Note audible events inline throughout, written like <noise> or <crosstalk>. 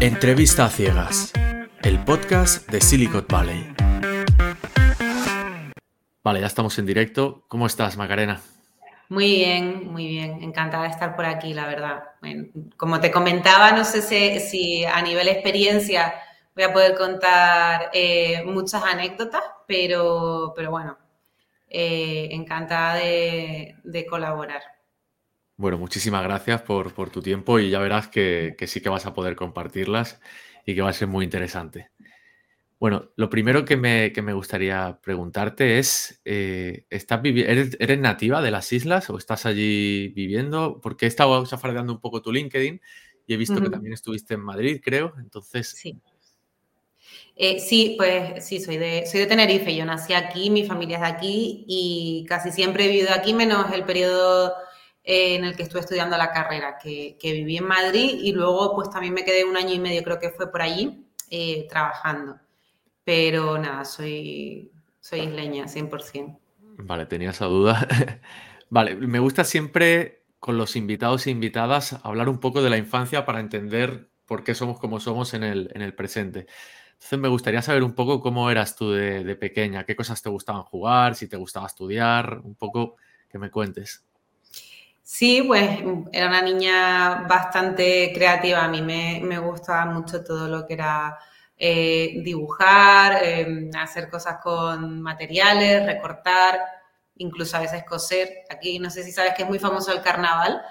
Entrevista a ciegas, el podcast de Silicon Valley. Vale, ya estamos en directo. ¿Cómo estás, Macarena? Muy bien, muy bien. Encantada de estar por aquí, la verdad. como te comentaba, no sé si, a nivel experiencia voy a poder contar eh, muchas anécdotas, pero, pero bueno, eh, encantada de, colaborar. Bueno, muchísimas gracias por, tu tiempo y ya verás que, sí que vas a poder compartirlas y que va a ser muy interesante. Bueno, lo primero que me, gustaría preguntarte es, eh, ¿estás eres, ¿eres, nativa de las islas o estás allí viviendo? Porque he estado safareando un poco tu LinkedIn y he visto que también estuviste en Madrid, creo. Entonces, sí. Eh, sí, pues sí, soy de, soy de Tenerife. Yo nací aquí, mi familia es de aquí y casi siempre he vivido aquí, menos el periodo en el que estuve estudiando la carrera, que, viví en Madrid y luego pues también me quedé un año y medio, creo que fue por allí, eh, trabajando. Pero nada, soy, soy isleña, 100%. Vale, tenía esa duda. <laughs> vale, me gusta siempre con los invitados e invitadas hablar un poco de la infancia para entender por qué somos como somos en el, en el presente. Entonces me gustaría saber un poco cómo eras tú de, pequeña, qué cosas te gustaban jugar, si te gustaba estudiar, un poco que me cuentes. Sí, pues era una niña bastante creativa. A mí me, gustaba mucho todo lo que era eh, dibujar, em, hacer cosas con materiales, recortar, incluso a veces coser. Aquí no sé si sabes que es muy famoso el carnaval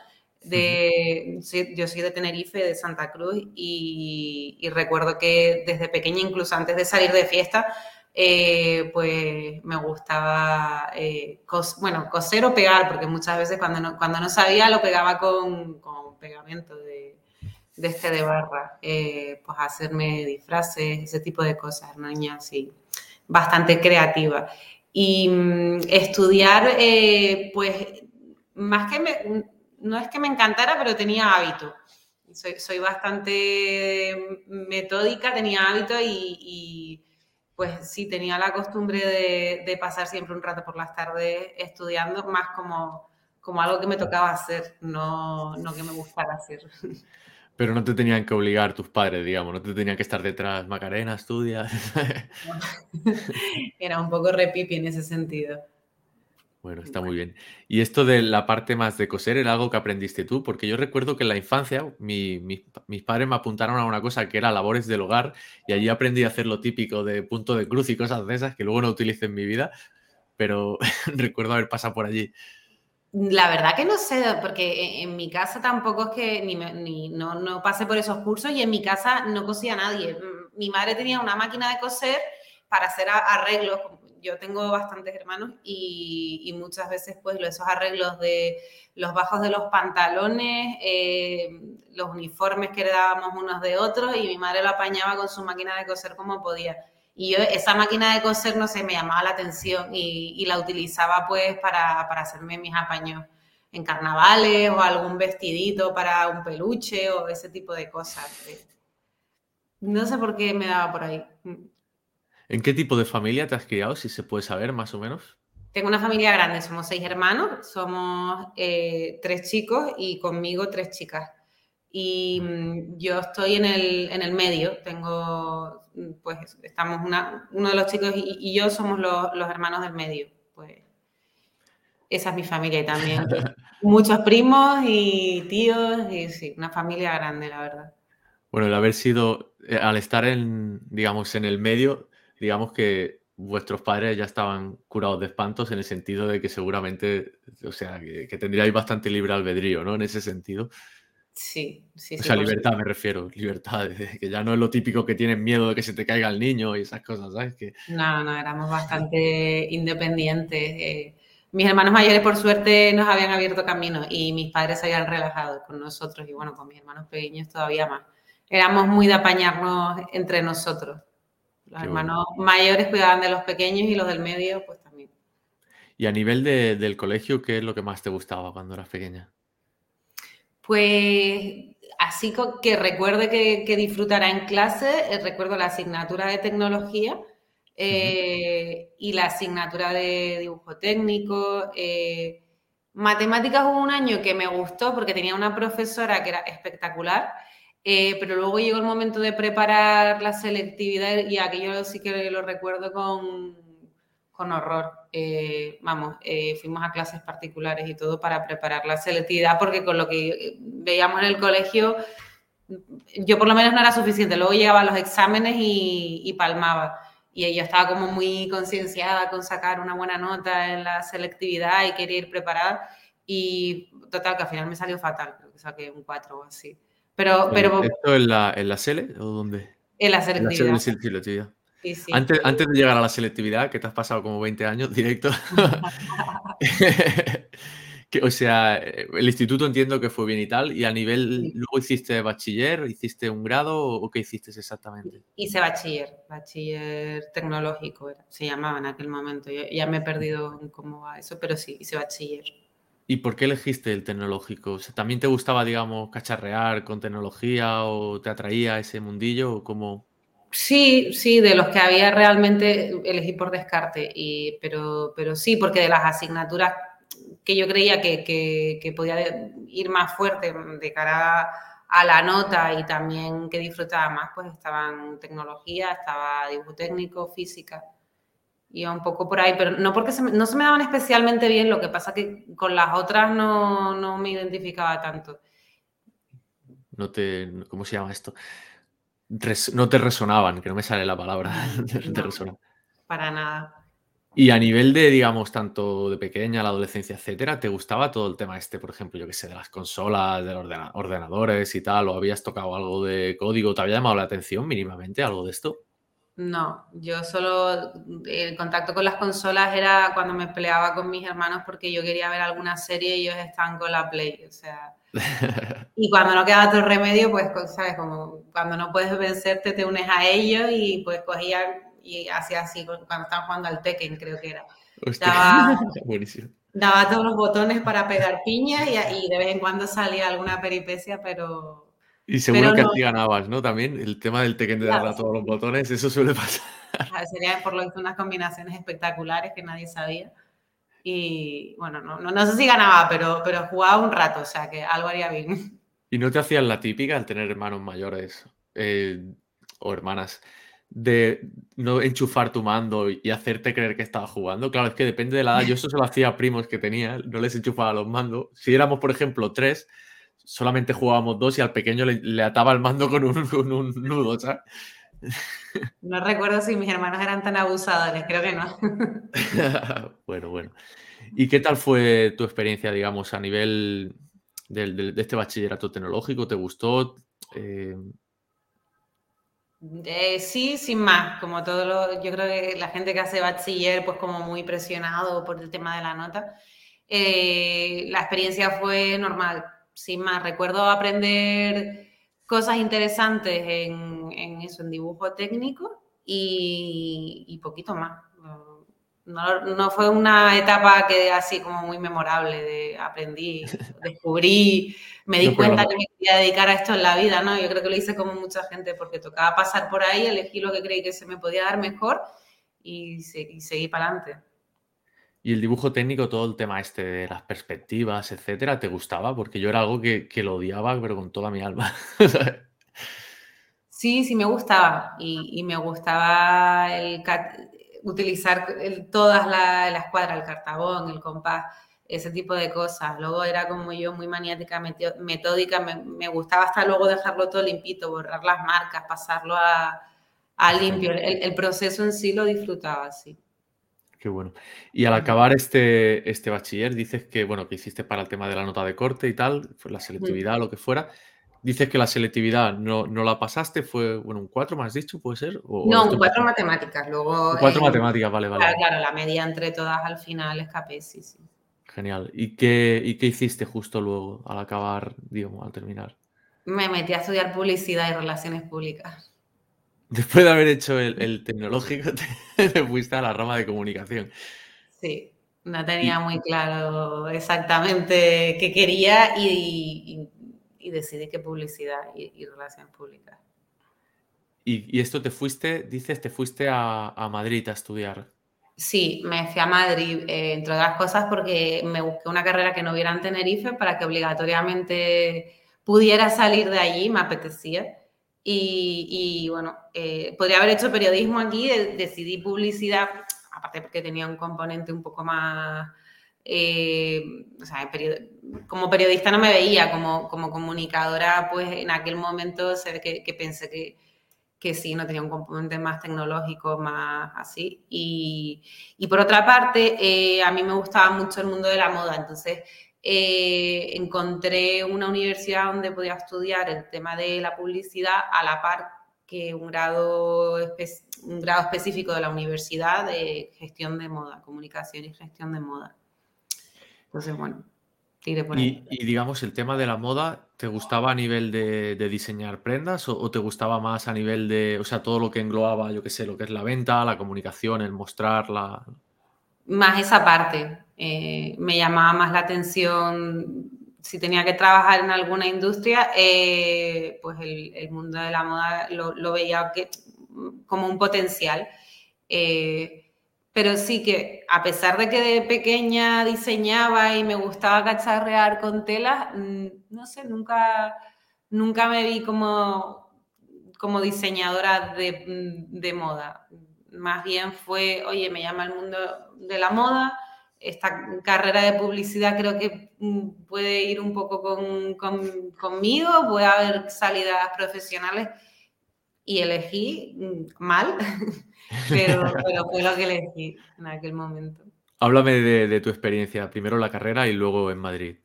de, yo soy de Tenerife, de Santa Cruz, y, recuerdo que desde pequeña, incluso antes de salir de fiesta, eh, pues me gustaba, eh, bueno, coser o pegar, porque muchas veces cuando no, cuando no sabía lo pegaba con, pegamento de, este de barra, eh, pues hacerme disfraces, ese tipo de cosas, una niña así, bastante creativa. Y mm, estudiar, pues, más que me no es que me encantara, pero tenía hábito. Soy, bastante metódica, tenía hábito y, pues sí, tenía la costumbre de, pasar siempre un rato por las tardes estudiando, más como, como algo que me tocaba hacer, no, no que me gustara hacer. <laughs> Pero no te tenían que obligar tus padres, digamos, no te tenían que estar detrás, Macarena, estudia. <laughs> <laughs> Era un poco repipi en ese sentido. Bueno, está muy bien. Y esto de la parte más de coser era algo que aprendiste tú, porque yo recuerdo que en la infancia mis padres me apuntaron a una cosa que era labores del hogar y allí aprendí a hacer lo típico de punto de cruz y cosas de esas que luego no utilicé en mi vida, pero <laughs> recuerdo haber pasado por allí. La verdad que no sé, porque en mi casa tampoco es que ni, no, no pasé por esos cursos y en mi casa no cosía nadie. Mi madre tenía una máquina de coser para hacer arreglos, yo tengo bastantes hermanos y, muchas veces pues esos arreglos de los bajos de los pantalones, eh, los uniformes que heredábamos unos de otros y mi madre lo apañaba con su máquina de coser como podía. Y yo esa máquina de coser, no sé, me llamaba la atención y, la utilizaba pues para, para, hacerme mis apaños en carnavales o algún vestidito para un peluche o ese tipo de cosas. No sé por qué me daba por ahí. ¿En qué tipo de familia te has criado, si se puede saber más o menos? Tengo una familia grande, somos seis hermanos, somos eh, tres chicos y conmigo tres chicas. Y mm, yo estoy en el, en el medio, tengo, pues estamos una, uno de los chicos y, yo somos los, los, hermanos del medio. Pues esa es mi familia y también <laughs> muchos primos y tíos y sí, una familia grande, la verdad. Bueno, el haber sido, eh, al estar en, digamos, en el medio, digamos que vuestros padres ya estaban curados de espantos en el sentido de que seguramente, o sea, que, tendríais bastante libre albedrío, ¿no? En ese sentido. Sí, sí, sí. O sea, libertad me refiero, libertad, <laughs> que ya no es lo típico que tienen miedo de que se te caiga el niño y esas cosas, ¿sabes? Que... No, no, éramos bastante independientes. Eh, mis hermanos mayores, por suerte, nos habían abierto camino y mis padres se habían relajado con nosotros y bueno, con mis hermanos pequeños todavía más. Éramos muy de apañarnos entre nosotros. Los hermanos mayores cuidaban de los pequeños y los del medio, pues también. Y a nivel del colegio, ¿qué es lo que más te gustaba cuando eras pequeña? Pues así que recuerde que, que disfrutara en clase, eh, recuerdo la asignatura de tecnología eh, y la asignatura de dibujo técnico. Eh, matemáticas hubo un año que me gustó porque tenía una profesora que era espectacular Eh, pero luego llegó el momento de preparar la selectividad y aquello sí que lo recuerdo con, con horror. Eh, vamos, eh, fuimos a clases particulares y todo para preparar la selectividad porque con lo que veíamos en el colegio yo por lo menos no era suficiente. Luego llegaba a los exámenes y, y palmaba. Y ella estaba como muy concienciada con sacar una buena nota en la selectividad y quería ir preparada. Y total, que al final me salió fatal, creo que saqué un 4 o así. Pero, pero, ¿Esto en la, en la SELE o dónde? En la selectividad. En la selectividad. Sí, sí. Antes, antes, de llegar a la selectividad, que te has pasado como 20 años directo, <laughs> que, o sea, el instituto entiendo que fue bien y tal, y a nivel, luego hiciste bachiller, hiciste un grado o qué hiciste exactamente? Hice bachiller, bachiller tecnológico se llamaba en aquel momento, ya me he perdido cómo va eso, pero sí, hice bachiller. ¿Y por qué elegiste el tecnológico? ¿También te gustaba, digamos, cacharrear con tecnología o te atraía ese mundillo o cómo? Sí, sí, de los que había realmente elegí por descarte, y, pero, pero sí, porque de las asignaturas que yo creía que, que, podía ir más fuerte de cara a la nota y también que disfrutaba más, pues estaban tecnología, estaba dibujo técnico, física iba un poco por ahí, pero no porque se me, no se me daban especialmente bien, lo que pasa que con las otras no, no me identificaba tanto. No te, ¿cómo se llama esto? no te resonaban, que no me sale la palabra <laughs> Para nada. Y a nivel de, digamos, tanto de pequeña, la adolescencia, etcétera, ¿te gustaba todo el tema este, por ejemplo, yo que sé, de las consolas, de los ordenadores y tal? ¿O habías tocado algo de código? ¿Te había llamado la atención mínimamente algo de esto? No, yo solo el contacto con las consolas era cuando me peleaba con mis hermanos porque yo quería ver alguna serie y ellos estaban con la Play, o sea. <laughs> y cuando no quedaba otro remedio, pues, sabes, como cuando no puedes vencerte, te unes a ellos y pues cogía y hacía así cuando estaban jugando al Tekken, creo que era. Daba, <laughs> daba todos los botones para pegar piñas y, y de vez en cuando salía alguna peripecia, pero y seguro que así ganabas, ¿no? También el tema del Tekken de darle a todos los botones, eso suele <laughs> pasar. Serían por lo visto unas combinaciones espectaculares que nadie sabía. Y bueno, no, no, sé si ganaba, pero, pero jugaba un rato, o sea que algo haría bien. ¿Y no te hacían la típica al tener hermanos mayores eh, o hermanas de no enchufar tu mando y hacerte creer que estaba jugando? Claro, es que depende de la edad. Yo eso se lo hacía a primos que tenía, no les enchufaba los mandos. Si éramos, por ejemplo, tres, solamente jugábamos dos y al pequeño le, ataba el mando con un, nudo, ¿sabes? No recuerdo si mis hermanos eran tan abusadores, creo que no. <laughs> bueno, bueno. ¿Y qué tal fue tu experiencia, digamos, a nivel de, este bachillerato tecnológico? ¿Te gustó? Eh, eh, sí, sin más, como todo lo, yo creo que la gente que hace bachiller, pues como muy presionado por el tema de la nota, eh, la experiencia fue normal, sin más, recuerdo aprender cosas interesantes en, eso, en dibujo técnico y, poquito más. No, fue una etapa que así como muy memorable de aprendí, <laughs> descubrí, me di cuenta que me quería dedicar a esto en la vida, ¿no? Yo creo que lo hice como mucha gente porque tocaba pasar por ahí, elegí lo que creí que se me podía dar mejor y, y seguí para adelante. Y el dibujo técnico, todo el tema este de las perspectivas, etcétera, ¿te gustaba? Porque yo era algo que, lo odiaba, pero con toda mi alma. <laughs> sí, sí me gustaba. Y, me gustaba el utilizar todas las la cuadras, el cartabón, el compás, ese tipo de cosas. Luego era como yo muy maniática, metódica, me, gustaba hasta luego dejarlo todo limpito, borrar las marcas, pasarlo a, limpio. El, el proceso en sí lo disfrutaba, sí. Qué bueno. Y al acabar este, este bachiller, dices que, bueno, que hiciste para el tema de la nota de corte y tal, la selectividad, lo que fuera. Dices que la selectividad no, no la pasaste, fue, bueno, un 4 más dicho, ¿puede ser? no, un 4 matemáticas, luego... 4 matemáticas, vale, vale. Claro, claro, la media entre todas al final escapé, sí, sí. Genial. ¿Y qué, ¿Y qué hiciste justo luego, al acabar, digamos, al terminar? Me metí a estudiar publicidad y relaciones públicas. Después de haber hecho el, <laughs> tecnológico, te, fuiste a la rama de comunicación. Sí, no tenía muy claro exactamente qué quería y, decidí que publicidad y, relaciones públicas. Y, esto te fuiste, dices, te fuiste a, Madrid a estudiar. Sí, me fui a Madrid, eh, entre otras cosas, porque me busqué una carrera que no hubiera en Tenerife para que obligatoriamente pudiera salir de allí, me apetecía. Y, bueno, eh, podría haber hecho periodismo aquí, decidí publicidad, aparte porque tenía un componente un poco más... Eh, como periodista no me veía, como, como comunicadora, pues en aquel momento sé que, que pensé que, que sí, no tenía un componente más tecnológico, más así. Y, y por otra parte, eh, a mí me gustaba mucho el mundo de la moda, entonces eh, encontré una universidad donde podía estudiar el tema de la publicidad a la par que un grado, un grado específico de la universidad de gestión de moda, comunicación y gestión de moda. Entonces, bueno, tiré por ahí. Y, digamos, el tema de la moda, ¿te gustaba a nivel de, diseñar prendas o, te gustaba más a nivel de, o sea, todo lo que englobaba, yo qué sé, lo que es la venta, la comunicación, el mostrarla? Más esa parte. Eh, me llamaba más la atención si tenía que trabajar en alguna industria, eh, pues el, mundo de la moda lo, veía como un potencial. Eh, pero sí que a pesar de que de pequeña diseñaba y me gustaba cacharrear con telas, mm, no sé, nunca, nunca me vi como, como diseñadora de, de moda. Más bien fue, oye, me llama el mundo de la moda, esta carrera de publicidad creo que mm, puede ir un poco con, conmigo, puede haber salidas profesionales y elegí mm, mal, <laughs> <laughs> pero, fue lo que elegí en aquel momento. Háblame de, tu experiencia, primero la carrera y luego en Madrid.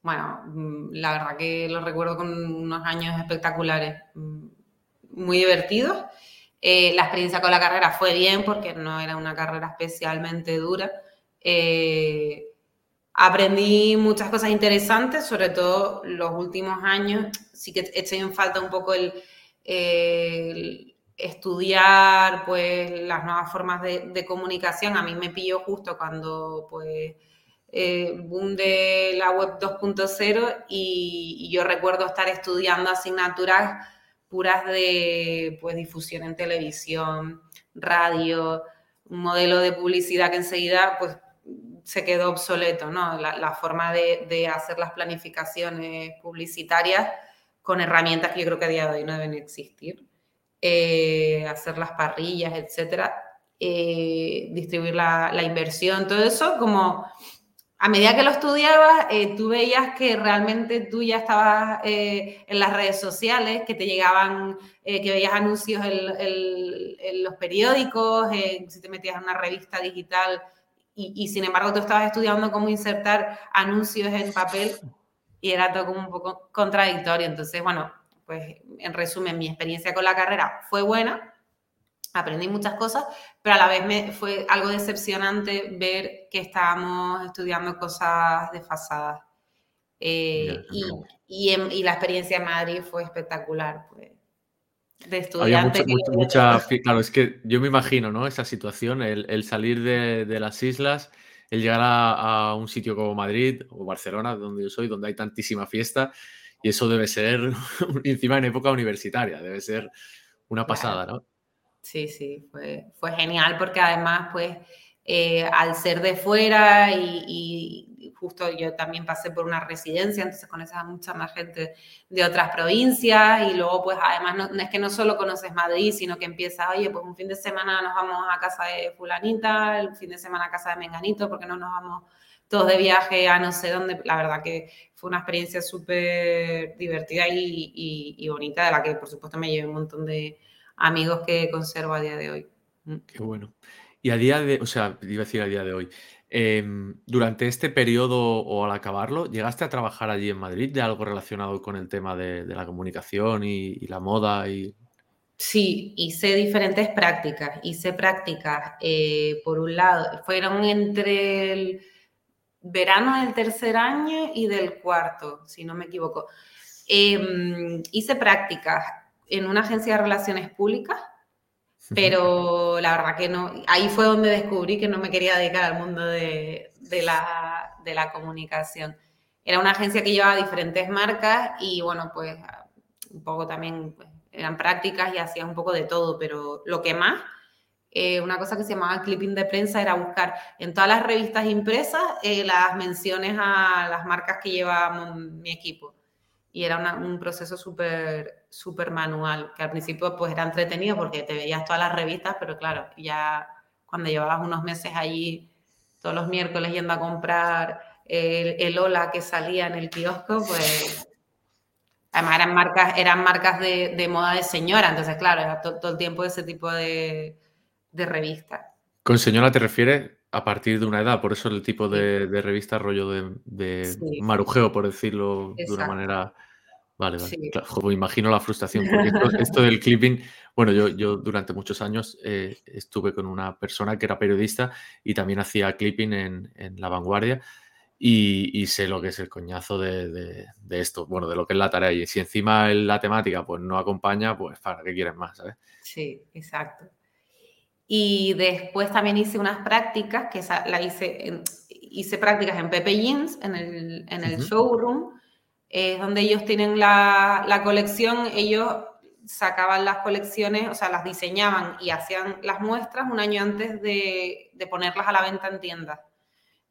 Bueno, mm, la verdad que lo recuerdo con unos años espectaculares, muy divertidos. Eh, la experiencia con la carrera fue bien porque no era una carrera especialmente dura eh, aprendí muchas cosas interesantes, sobre todo los últimos años. Sí que eché en falta un poco el, estudiar pues, las nuevas formas de, comunicación. A mí me pilló justo cuando pues, eh, boom de la web 2.0 y, yo recuerdo estar estudiando asignaturas puras de pues, difusión en televisión, radio, un modelo de publicidad que enseguida pues se quedó obsoleto, ¿no? La, forma de, hacer las planificaciones publicitarias con herramientas que yo creo que a día de hoy no deben existir. Eh, hacer las parrillas, etcétera, eh, distribuir la, inversión, todo eso, como a medida que lo estudiabas, eh, tú veías que realmente tú ya estabas en las redes sociales, que te llegaban, que veías anuncios en, en los periódicos, si te metías en una revista digital, y, sin embargo tú estabas estudiando cómo insertar anuncios en papel y era todo como un poco contradictorio. Entonces, bueno, pues en resumen, mi experiencia con la carrera fue buena, aprendí muchas cosas, pero a la vez me fue algo decepcionante ver que estábamos estudiando cosas desfasadas. Eh, y, y, y, la experiencia en Madrid fue espectacular. Pues de estudiante. mucha, claro, es que yo me imagino, ¿no? Esa situación, el, salir de, las islas, el llegar a, un sitio como Madrid o Barcelona, donde yo soy, donde hay tantísima fiesta, y eso debe ser, <laughs> encima en época universitaria, debe ser una pasada, ¿no? Sí, sí, fue, fue genial porque además, pues, eh, al ser de fuera y, justo yo también pasé por una residencia, entonces conoces a mucha más gente de otras provincias y luego pues además no, es que no solo conoces Madrid, sino que empiezas, oye, pues un fin de semana nos vamos a casa de fulanita, el fin de semana a casa de menganito, porque no nos vamos todos de viaje a no sé dónde. La verdad que fue una experiencia súper divertida y, bonita, de la que por supuesto me llevé un montón de amigos que conservo a día de hoy. Mm. Qué bueno. Y a día de, o sea, iba a decir a día de hoy, Em, durante este periodo o al acabarlo, ¿llegaste a trabajar allí en Madrid de algo relacionado con el tema de, la comunicación y, la moda? Y... Sí, hice diferentes prácticas. Hice prácticas, eh, por un lado, fueron entre el verano del tercer año y del cuarto, si no me equivoco. Em, hice prácticas en una agencia de relaciones públicas pero la verdad que no, ahí fue donde descubrí que no me quería dedicar al mundo de, de, la, de la, comunicación. Era una agencia que llevaba diferentes marcas y bueno, pues un poco también pues, eran prácticas y hacía un poco de todo, pero lo que más, eh, una cosa que se llamaba clipping de prensa era buscar en todas las revistas impresas eh, las menciones a las marcas que llevábamos mi equipo y era un proceso súper súper manual, que al principio pues era entretenido porque te veías todas las revistas, pero claro, ya cuando llevabas unos meses allí todos los miércoles yendo a comprar el, el Ola que salía en el kiosco, pues además eran marcas, eran marcas de, moda de señora, entonces claro, era todo el tiempo ese tipo de, de revistas. ¿Con señora te refieres a partir de una edad? Por eso el tipo de, revista rollo de, marujeo, por decirlo de una manera... Vale, vale. imagino la frustración, <laughs> porque esto, del clipping, bueno, yo, yo durante muchos años eh, estuve con una persona que era periodista y también hacía clipping en, La Vanguardia y, sé lo que es el coñazo de, esto, bueno, de lo que es la tarea. Y si encima la temática pues no acompaña, pues para qué quieres más, ¿sabes? Sí, exacto. Y después también hice unas prácticas, que la hice, hice prácticas en Pepe Jeans, en el, en el showroom, es donde ellos tienen la, la, colección, ellos sacaban las colecciones, o sea, las diseñaban y hacían las muestras un año antes de, de ponerlas a la venta en tiendas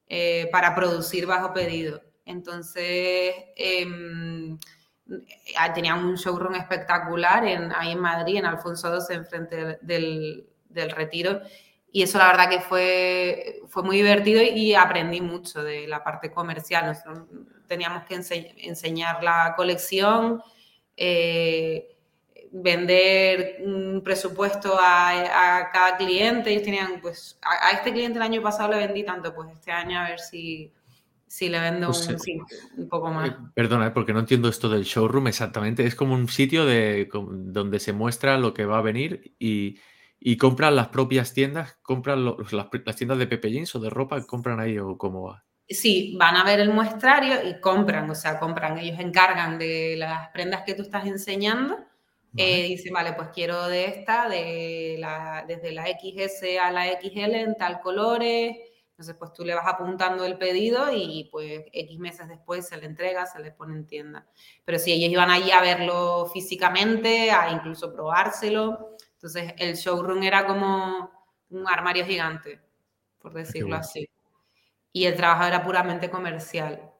eh, para producir bajo pedido. Entonces, eh, tenían un showroom espectacular en, ahí en Madrid, en Alfonso XII, enfrente del, del retiro. Y eso la verdad que fue, fue muy divertido y aprendí mucho de la parte comercial. Nosotros teníamos que enseñar la colección, eh, vender un presupuesto a, cada cliente. Ellos tenían, pues, a, este cliente el año pasado le vendí tanto, pues este año a ver si, si le vendo un, poco más. Eh, perdona, eh, porque no entiendo esto del showroom exactamente. Es como un sitio de, donde se muestra lo que va a venir y y compran las propias tiendas, compran las, tiendas de Pepe Jeans o de ropa, compran ahí o cómo va. Sí, van a ver el muestrario y compran, o sea, compran, ellos encargan de las prendas que tú estás enseñando. Eh, dicen, vale, pues quiero de esta, de la, desde la XS a la XL en tal colores. Entonces, pues tú le vas apuntando el pedido y pues X meses después se le entrega, se le pone en tienda. Pero si ellos iban allí a verlo físicamente, a incluso probárselo, entonces, el showroom era como un armario gigante, por decirlo así. Y el trabajo era puramente comercial.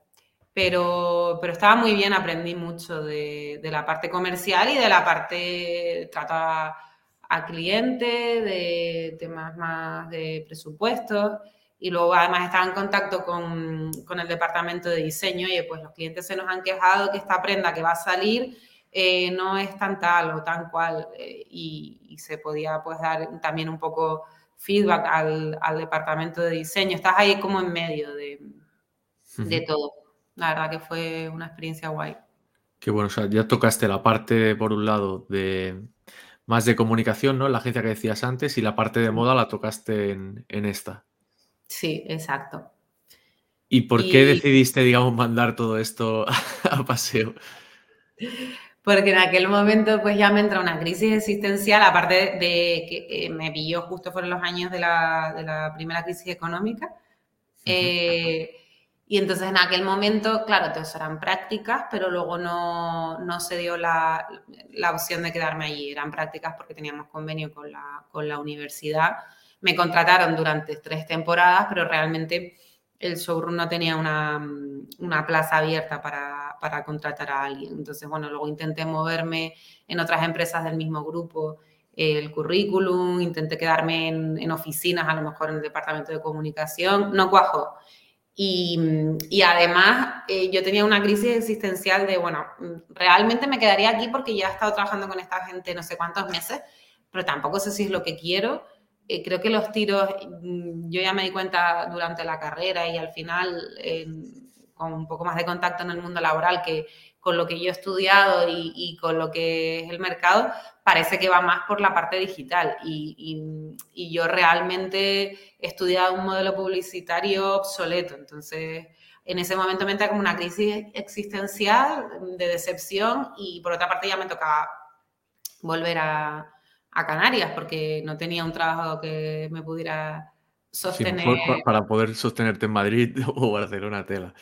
Pero, pero estaba muy bien, aprendí mucho de, la parte comercial y de la parte trata a cliente, de temas más de presupuestos. Y luego además estaba en contacto con, con el departamento de diseño y pues los clientes se nos han quejado que esta prenda que va a salir eh, no es tan tal o tan cual eh, y, se podía pues dar también un poco feedback al, departamento de diseño. Estás ahí como en medio de, todo. La verdad que fue una experiencia guay. Qué bueno, o sea, ya tocaste la parte, por un lado, de más de comunicación, ¿no? La agencia que decías antes, y la parte de moda la tocaste en, esta. Sí, exacto. ¿Y por qué decidiste, digamos, mandar todo esto <laughs> a paseo? <laughs> porque en aquel momento pues ya me entra una crisis existencial, aparte de que eh, me pilló justo fueron los años de la, de la primera crisis económica. Eh, y entonces en aquel momento, claro, todas eran prácticas, pero luego no, no se dio la, la, opción de quedarme allí. Eran prácticas porque teníamos convenio con la, con la universidad. Me contrataron durante tres temporadas, pero realmente el showroom no tenía una, una plaza abierta para, para, contratar a alguien. Entonces, bueno, luego intenté moverme en otras empresas del mismo grupo el currículum, intenté quedarme en, en oficinas, a lo mejor en el departamento de comunicación, no cuajó. Y, y además eh, yo tenía una crisis existencial de, bueno, realmente me quedaría aquí porque ya he estado trabajando con esta gente no sé cuántos meses, pero tampoco sé si es lo que quiero eh, creo que los tiros, mm, yo ya me di cuenta durante la carrera y al final, con un poco más de contacto en el mundo laboral, que con lo que yo he estudiado y, con lo que es el mercado, parece que va más por la parte digital. Y, y, yo realmente he estudiado un modelo publicitario obsoleto. Entonces, en ese momento me entra como una crisis existencial de decepción y por otra parte ya me tocaba volver a, a Canarias porque no tenía un trabajo que me pudiera sostener. para poder sostenerte en Madrid <laughs> o Barcelona, tela.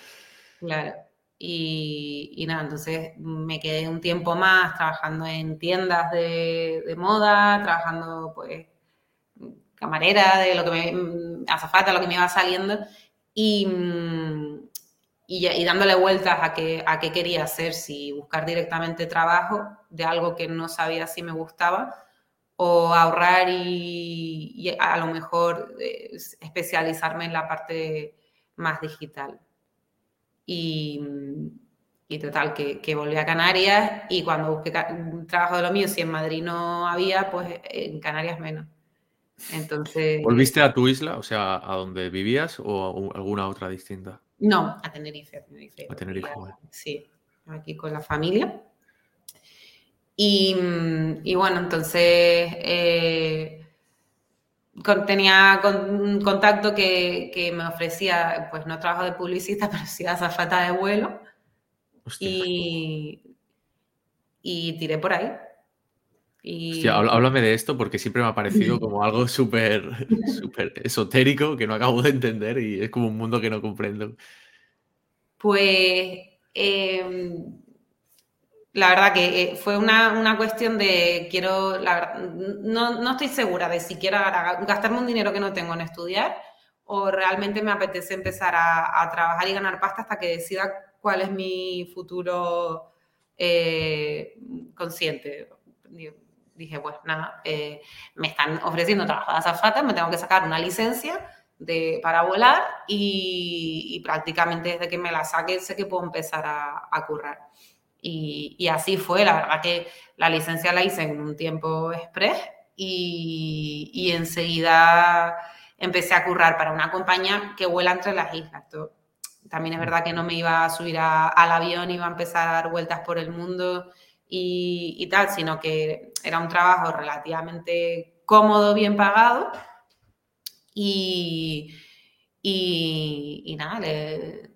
Claro. Y, nada, entonces me quedé un tiempo más trabajando en tiendas de, moda, trabajando pues camarera, de lo que me, azafata, lo que me iba saliendo. Y, y, dándole vueltas a qué, a qué quería hacer, si buscar directamente trabajo de algo que no sabía si me gustaba o ahorrar y, a lo mejor eh, especializarme en la parte más digital. Y, y total, que, que, volví a Canarias y cuando busqué un trabajo de lo mío, si en Madrid no había, pues en Canarias menos. Entonces... ¿Volviste a tu isla, o sea, a donde vivías o alguna otra distinta? No, a Tenerife. A Tenerife, a Tenerife Sí, aquí con la familia. Y, y bueno, entonces eh, tenía un contacto que, que, me ofrecía, pues no trabajo de publicista, <laughs> pero sí azafata de vuelo. Y, y tiré por ahí. Y... háblame de esto porque siempre me ha parecido <laughs> como algo súper súper esotérico que no acabo de entender y es como un mundo que no comprendo. Pues em, la verdad que eh, fue una, cuestión de quiero, no, no, estoy segura de si quiero gastarme un dinero que no tengo en estudiar o realmente me apetece empezar a, trabajar y ganar pasta hasta que decida cuál es mi futuro eh, consciente dije, pues nada, eh, me están ofreciendo trabajo de azafata, me tengo que sacar una licencia de, para volar y, prácticamente desde que me la saque sé que puedo empezar a, currar. Y, así fue, la verdad que la licencia la hice en un tiempo express y, enseguida empecé a currar para una compañía que vuela entre las islas. también es verdad que no me iba a subir al avión, iba a empezar a dar vueltas por el mundo y, tal, sino que era un trabajo relativamente cómodo, bien pagado. Y, y, nada,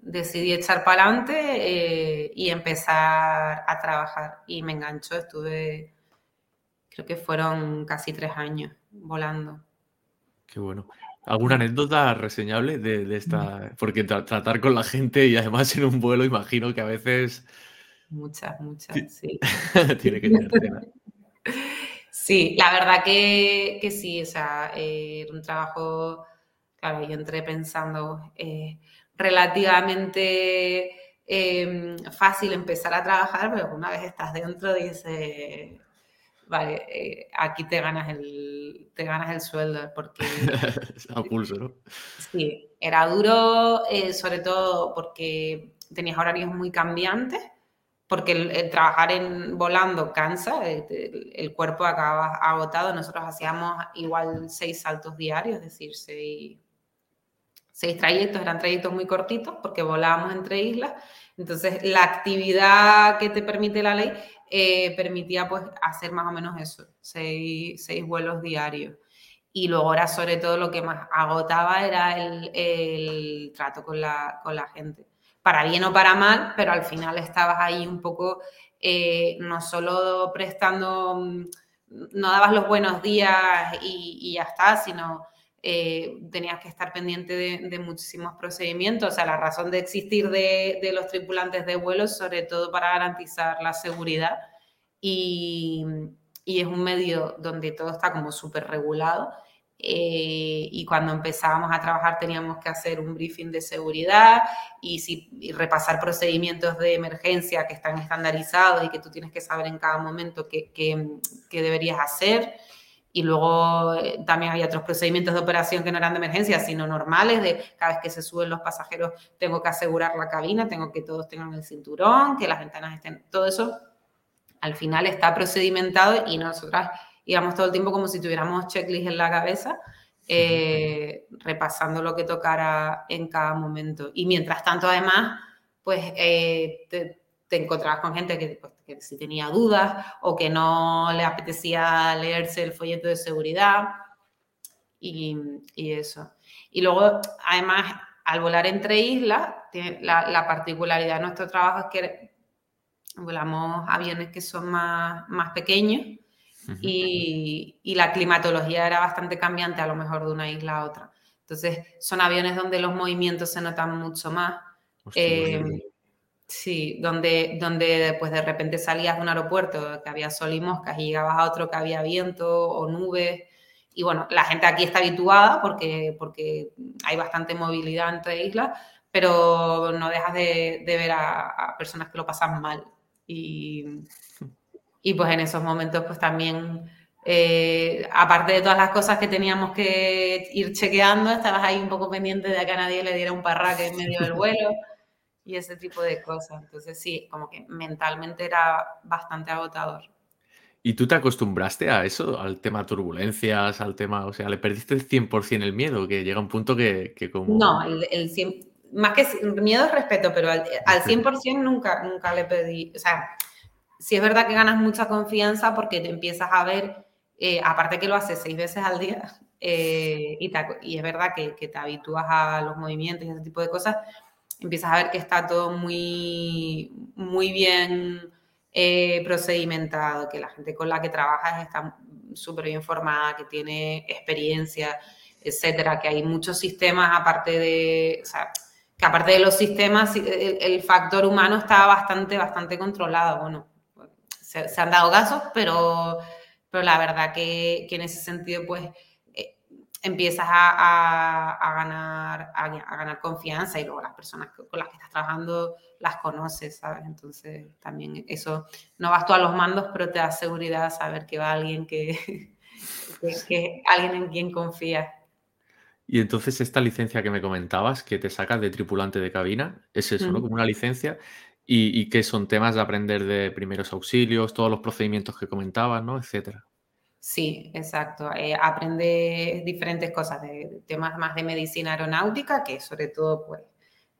decidí echar para adelante eh, y empezar a trabajar. Y me enganchó, estuve, creo que fueron casi tres años volando. Qué bueno. ¿Alguna anécdota reseñable de, esta? Porque tratar con la gente y además en un vuelo, imagino que a veces Muchas, muchas, sí. <laughs> Tiene que tener <laughs> Sí, la verdad que, sí, o sea, eh, un trabajo, claro, yo entré pensando eh, relativamente em, fácil empezar a trabajar, pero una vez estás dentro dices, vale, eh, aquí te ganas el, te ganas el sueldo, porque... <laughs> a pulso, ¿no? Sí, era duro, sobre todo porque tenías horarios muy cambiantes porque el, trabajar en volando cansa, el, cuerpo acaba agotado. Nosotros hacíamos igual seis saltos diarios, es decir, seis, seis trayectos, eran trayectos muy cortitos porque volábamos entre islas. Entonces, la actividad que te permite la ley eh, permitía pues hacer más o menos eso, seis, seis, vuelos diarios. Y luego era sobre todo lo que más agotaba era el, el trato con la, con la gente para bien o para mal, pero al final estabas ahí un poco, eh, no solo prestando, mm, no dabas los buenos días y, ya está, sino eh, tenías que estar pendiente de, muchísimos procedimientos. O sea, la razón de existir de, de los tripulantes de vuelo es sobre todo para garantizar la seguridad y, y es un medio donde todo está como súper regulado eh, y cuando empezábamos a trabajar teníamos que hacer un briefing de seguridad y, si, repasar procedimientos de emergencia que están estandarizados y que tú tienes que saber en cada momento qué, deberías hacer. Y luego eh, también hay otros procedimientos de operación que no eran de emergencia, sino normales, de cada vez que se suben los pasajeros tengo que asegurar la cabina, tengo que todos tengan el cinturón, que las ventanas estén, todo eso al final está procedimentado y nosotras íbamos todo el tiempo como si tuviéramos checklist en la cabeza, eh, repasando lo que tocara en cada momento. Y mientras tanto, además, pues eh, te, encontrabas con gente pues, que, si tenía dudas o que no le apetecía leerse el folleto de seguridad y, eso. Y luego, además, al volar entre islas, la, la, particularidad de nuestro trabajo es que volamos aviones que son más, más pequeños y, la climatología era bastante cambiante a lo mejor de una isla a otra. Entonces, son aviones donde los movimientos se notan mucho más. Eh, sí, donde, donde pues de repente salías de un aeropuerto que había sol y moscas y llegabas a otro que había viento o nubes. Y bueno, la gente aquí está habituada porque, porque hay bastante movilidad entre islas, pero no dejas de, ver a, personas que lo pasan mal. Y, y pues en esos momentos pues también, eh, aparte de todas las cosas que teníamos que ir chequeando, estabas ahí un poco pendiente de que a nadie le diera un parraque en medio del vuelo <laughs> y ese tipo de cosas. Entonces sí, como que mentalmente era bastante agotador. ¿Y tú te acostumbraste a eso, al tema turbulencias, al tema, o sea, le perdiste el 100% el miedo, que llega un punto que, como... No, el, el 100, más que miedo es respeto, pero al, al 100% nunca, nunca le pedí, o sea, sí es verdad que ganas mucha confianza porque te empiezas a ver, eh, aparte que lo haces seis veces al día, eh, y, y, es verdad que, que, te habitúas a los movimientos y ese tipo de cosas, empiezas a ver que está todo muy, muy bien eh, procedimentado, que la gente con la que trabajas está súper bien formada, que tiene experiencia, etcétera, que hay muchos sistemas aparte de, o sea, que aparte de los sistemas, el, factor humano está bastante, bastante controlado. Bueno, se, han dado casos, pero, pero la verdad que, que en ese sentido, pues, empiezas a, a, ganar, a, ganar confianza y luego las personas con las que estás trabajando las conoces, ¿sabes? Entonces, también eso, no vas tú a los mandos, pero te da seguridad saber que va alguien que, <laughs> que, que alguien en quien confías. Y entonces esta licencia que me comentabas, que te sacas de tripulante de cabina, es eso, ¿no? Como una licencia. Y, que son temas de aprender de primeros auxilios, todos los procedimientos que comentabas, ¿no? Etcétera. Sí, exacto. Eh, aprende diferentes cosas, de, temas más de medicina aeronáutica, que sobre todo, pues,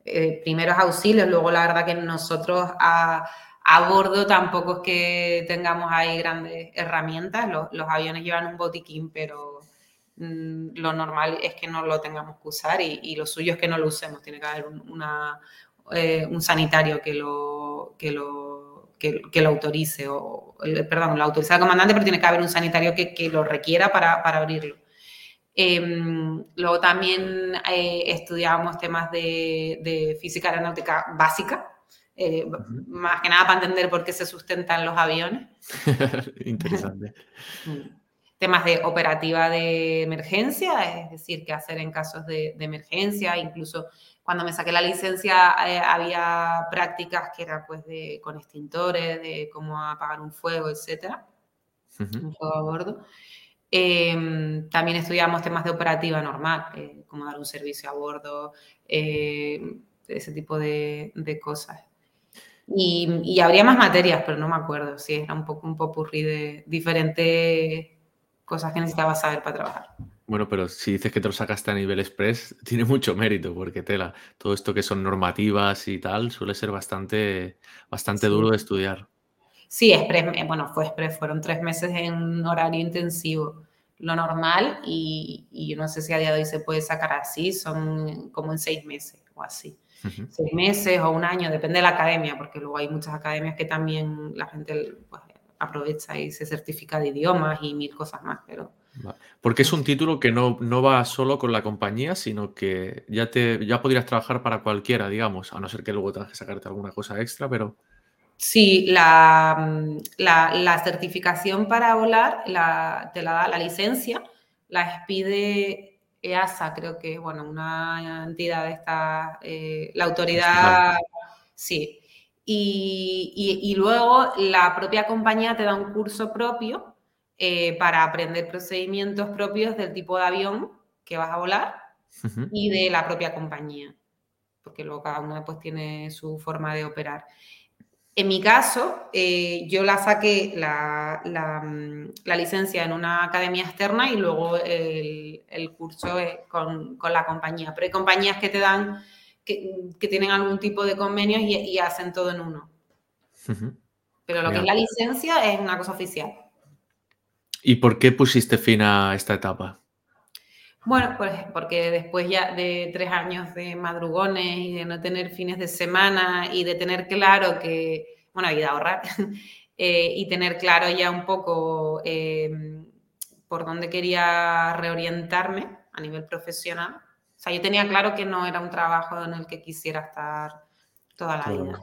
eh, primeros auxilios. Luego, la verdad que nosotros a, bordo tampoco es que tengamos ahí grandes herramientas. los aviones llevan un botiquín, pero Mm, lo normal es que no lo tengamos que usar y, lo suyo es que no lo usemos. Tiene que haber un, eh, un sanitario que lo, que lo, que, lo autorice, o, perdón, lo autoriza el comandante, pero tiene que haber un sanitario que, que lo requiera para, para abrirlo. Em, luego también eh, estudiábamos temas de, de, física aeronáutica básica, eh, más que nada para entender por qué se sustentan los aviones. <laughs> Interesante. <laughs> Mm temas de operativa de emergencia, es decir, qué hacer en casos de, emergencia, incluso cuando me saqué la licencia eh, había prácticas que eran pues de, con extintores, de cómo apagar un fuego, etcétera, un fuego a bordo. Em, también estudiamos temas de operativa normal, eh, como dar un servicio a bordo, eh, ese tipo de, cosas. Y, y, habría más materias, pero no me acuerdo, sí, era un poco un popurrí de diferentes cosas que necesitaba saber para trabajar. Bueno, pero si dices que te lo sacaste a nivel express, <laughs> tiene mucho mérito, porque tela, todo esto que son normativas y tal, suele ser bastante, bastante duro de estudiar. Sí, express, eh, bueno, fue express, fueron tres meses en horario intensivo, lo normal, y, y no sé si a día de hoy se puede sacar así, son como en seis meses o así. Seis meses o un año, depende de la academia, porque luego hay muchas academias que también la gente pues, aprovecha y se certifica de idiomas y mil cosas más, pero... Porque es un título que no, no, va solo con la compañía, sino que ya, te, ya podrías trabajar para cualquiera, digamos, a no ser que luego tengas que sacarte alguna cosa extra, pero... Sí, la, la, certificación para volar la, te la da la licencia, la expide EASA, creo que, bueno, una entidad de esta, eh, la autoridad, sí, y, luego la propia compañía te da un curso propio eh, para aprender procedimientos propios del tipo de avión que vas a volar y de la propia compañía, porque luego cada uno pues tiene su forma de operar. En mi caso, eh, yo la saqué la, la, licencia en una academia externa y luego el, el curso con, con, la compañía. Pero hay compañías que te dan que, tienen algún tipo de convenios y, hacen todo en uno. Pero lo que es la licencia es una cosa oficial. ¿Y por qué pusiste fin a esta etapa? Bueno, pues porque después ya de tres años de madrugones y de no tener fines de semana y de tener claro que, bueno, y de ahorrar, <laughs> eh, y tener claro ya un poco em, por dónde quería reorientarme a nivel profesional, o sea, yo tenía claro que no era un trabajo en el que quisiera estar toda la vida.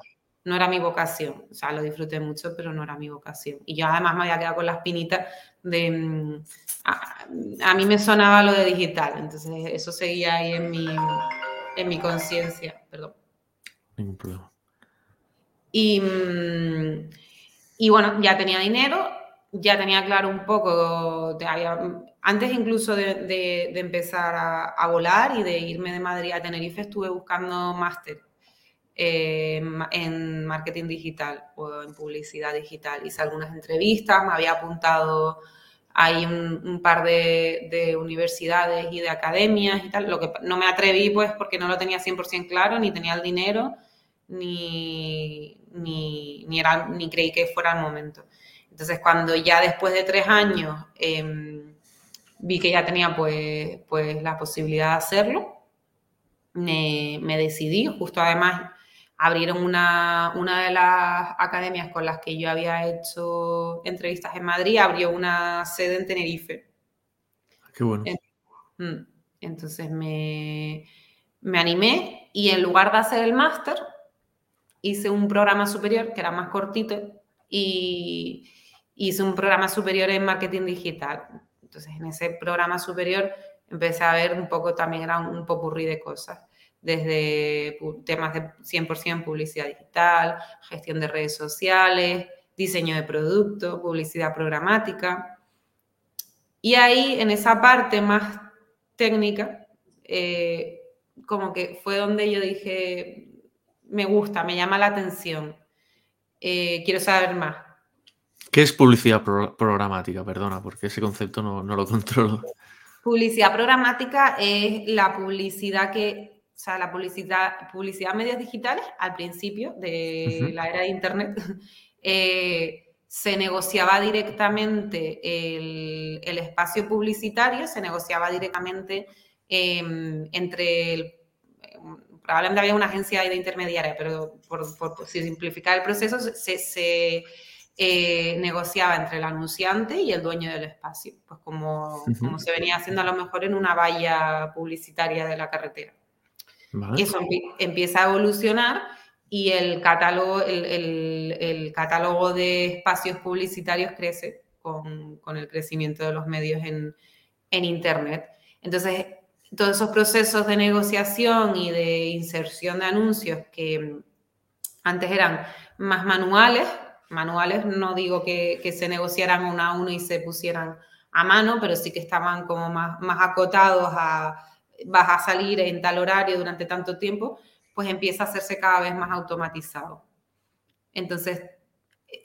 No era mi vocación. O sea, lo disfruté mucho, pero no era mi vocación. Y yo además me había quedado con la espinita de... Mm, a, mí me sonaba lo de digital, entonces eso seguía ahí en mi, en mi conciencia, perdón. Ningún problema. Y, mm, y, bueno, ya tenía dinero, ya tenía claro un poco, antes incluso de, empezar a, volar y de irme de Madrid a Tenerife, estuve buscando máster eh, en marketing digital o en publicidad digital. Hice algunas entrevistas, me había apuntado hay un, par de, universidades y de academias y tal. Lo que no me atreví, pues, porque no lo tenía 100% claro, ni tenía el dinero, ni, ni, ni, era, ni creí que fuera el momento. Entonces, cuando ya después de tres años em, vi que ya tenía, pues, pues, la posibilidad de hacerlo, me, me decidí, justo además abrieron una, una, de las academias con las que yo había hecho entrevistas en Madrid, abrió una sede en Tenerife. Qué bueno. Mm, entonces me, me animé y en lugar de hacer el máster, hice un programa superior que era más cortito y hice un programa superior en marketing digital. Entonces en ese programa superior empecé a ver un poco, también era un, un popurrí de cosas desde temas de 100% publicidad digital, gestión de redes sociales, diseño de producto, publicidad programática. Y ahí, en esa parte más técnica, eh, como que fue donde yo dije, me gusta, me llama la atención, eh, quiero saber más. ¿Qué es publicidad programática? Perdona, porque ese concepto no, no lo controlo. Publicidad programática es la publicidad que o sea, la publicidad, publicidad medios digitales al principio de la era de Internet, <laughs> eh, se negociaba directamente el, espacio publicitario, se negociaba directamente em, entre el, probablemente había una agencia de intermediaria, pero por, simplificar el proceso, se, eh, negociaba entre el anunciante y el dueño del espacio, pues como, como se venía haciendo a lo mejor en una valla publicitaria de la carretera. Y eso empieza a evolucionar y el catálogo, el, catálogo de espacios publicitarios crece con, el crecimiento de los medios en, Internet. Entonces, todos esos procesos de negociación y de inserción de anuncios que antes eran más manuales, manuales no digo que, se negociaran uno a uno y se pusieran a mano, pero sí que estaban como más, más acotados a vas a salir en tal horario durante tanto tiempo, pues empieza a hacerse cada vez más automatizado. Entonces,